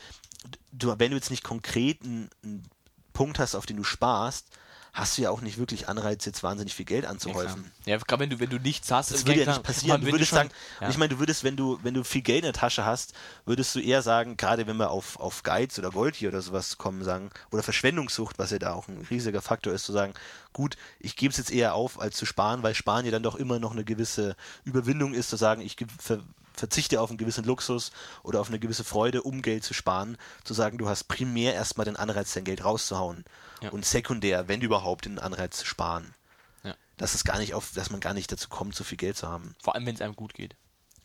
Speaker 1: du, wenn du jetzt nicht konkret einen, einen Punkt hast, auf den du sparst, hast du ja auch nicht wirklich Anreiz, jetzt wahnsinnig viel Geld
Speaker 2: Ja,
Speaker 1: anzuhäufen.
Speaker 2: Ja, gerade wenn du, wenn du nichts hast,
Speaker 1: Das würde ja nicht passieren. Du würdest
Speaker 2: schon-
Speaker 1: sagen,
Speaker 2: ja.
Speaker 1: ich meine, du würdest, wenn du, wenn du viel Geld in der Tasche hast, würdest du eher sagen, gerade wenn wir auf, auf Geiz oder Gold hier oder sowas kommen, sagen, oder Verschwendungssucht, was ja da auch ein riesiger Faktor ist, zu sagen, gut, ich gebe es jetzt eher auf, als zu sparen, weil Sparen ja dann doch immer noch eine gewisse Überwindung ist, zu sagen, ich verzichte auf einen gewissen Luxus oder auf eine gewisse Freude, um Geld zu sparen, zu sagen, du hast primär erstmal den Anreiz, dein Geld rauszuhauen.
Speaker 2: Ja.
Speaker 1: Und sekundär, wenn überhaupt, den Anreiz zu sparen.
Speaker 2: Ja.
Speaker 1: Dass es gar nicht auf, dass man gar nicht dazu kommt, so viel Geld zu haben.
Speaker 2: Vor allem, wenn es einem gut geht.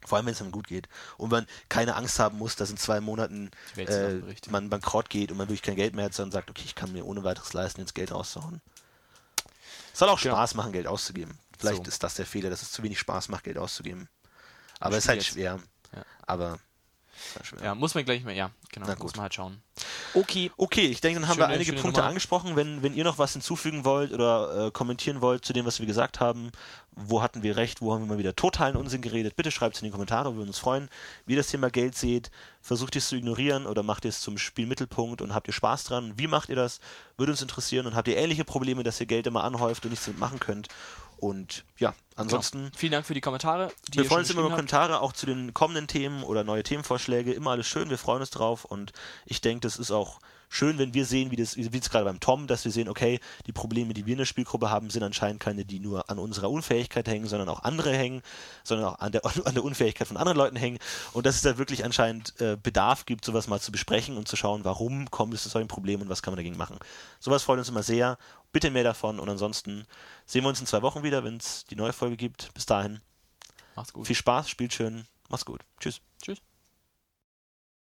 Speaker 1: Vor allem, wenn es einem gut geht. Und man keine Angst haben muss, dass in zwei Monaten äh, man bankrott geht und man wirklich kein Geld mehr hat, sondern sagt, okay, ich kann mir ohne weiteres leisten, jetzt Geld rauszuhauen. Es soll auch
Speaker 2: Genau.
Speaker 1: Spaß machen, Geld auszugeben. Vielleicht
Speaker 2: So.
Speaker 1: ist das der Fehler, dass es zu wenig Spaß macht, Geld auszugeben. Aber es ist halt
Speaker 2: stimmt
Speaker 1: schwer.
Speaker 2: Ja.
Speaker 1: Aber halt.
Speaker 2: Ja, muss man gleich mal, ja, genau,
Speaker 1: Na
Speaker 2: muss man halt schauen. Okay,
Speaker 1: Okay, ich denke, dann haben
Speaker 2: Schöne-
Speaker 1: wir einige Punkte
Speaker 2: Nummer.
Speaker 1: angesprochen. Wenn, wenn ihr noch was hinzufügen wollt oder äh, kommentieren wollt zu dem, was wir gesagt haben, wo hatten wir recht, wo haben wir mal wieder totalen Unsinn geredet, bitte schreibt es in die Kommentare, wir würden uns freuen. Wie ihr das Thema Geld seht, versucht ihr es zu ignorieren oder macht ihr es zum Spielmittelpunkt und habt ihr Spaß dran? Wie macht ihr das? Würde uns interessieren und habt ihr ähnliche Probleme, dass ihr Geld immer anhäuft und nichts damit machen könnt? Und ja, ansonsten.
Speaker 2: genau. vielen Dank für die Kommentare. Die
Speaker 1: Wir freuen uns immer über Kommentare, auch zu den kommenden Themen oder neue Themenvorschläge. Immer alles schön, wir freuen uns drauf und ich denke, das ist auch schön, wenn wir sehen, wie das, wie es gerade beim Tom, dass wir sehen, okay, die Probleme, die wir in der Spielgruppe haben, sind anscheinend keine, die nur an unserer Unfähigkeit hängen, sondern auch andere hängen, sondern auch an der, an der Unfähigkeit von anderen Leuten hängen und dass es da wirklich anscheinend äh, Bedarf gibt, sowas mal zu besprechen und zu schauen, warum kommt es zu solchen Problemen und was kann man dagegen machen. Sowas freut uns immer sehr. Bitte mehr davon und ansonsten sehen wir uns in zwei Wochen wieder, wenn es die neue Folge gibt. Bis dahin.
Speaker 2: Macht's gut.
Speaker 1: Viel Spaß, spielt schön, mach's gut. Tschüss.
Speaker 2: Tschüss.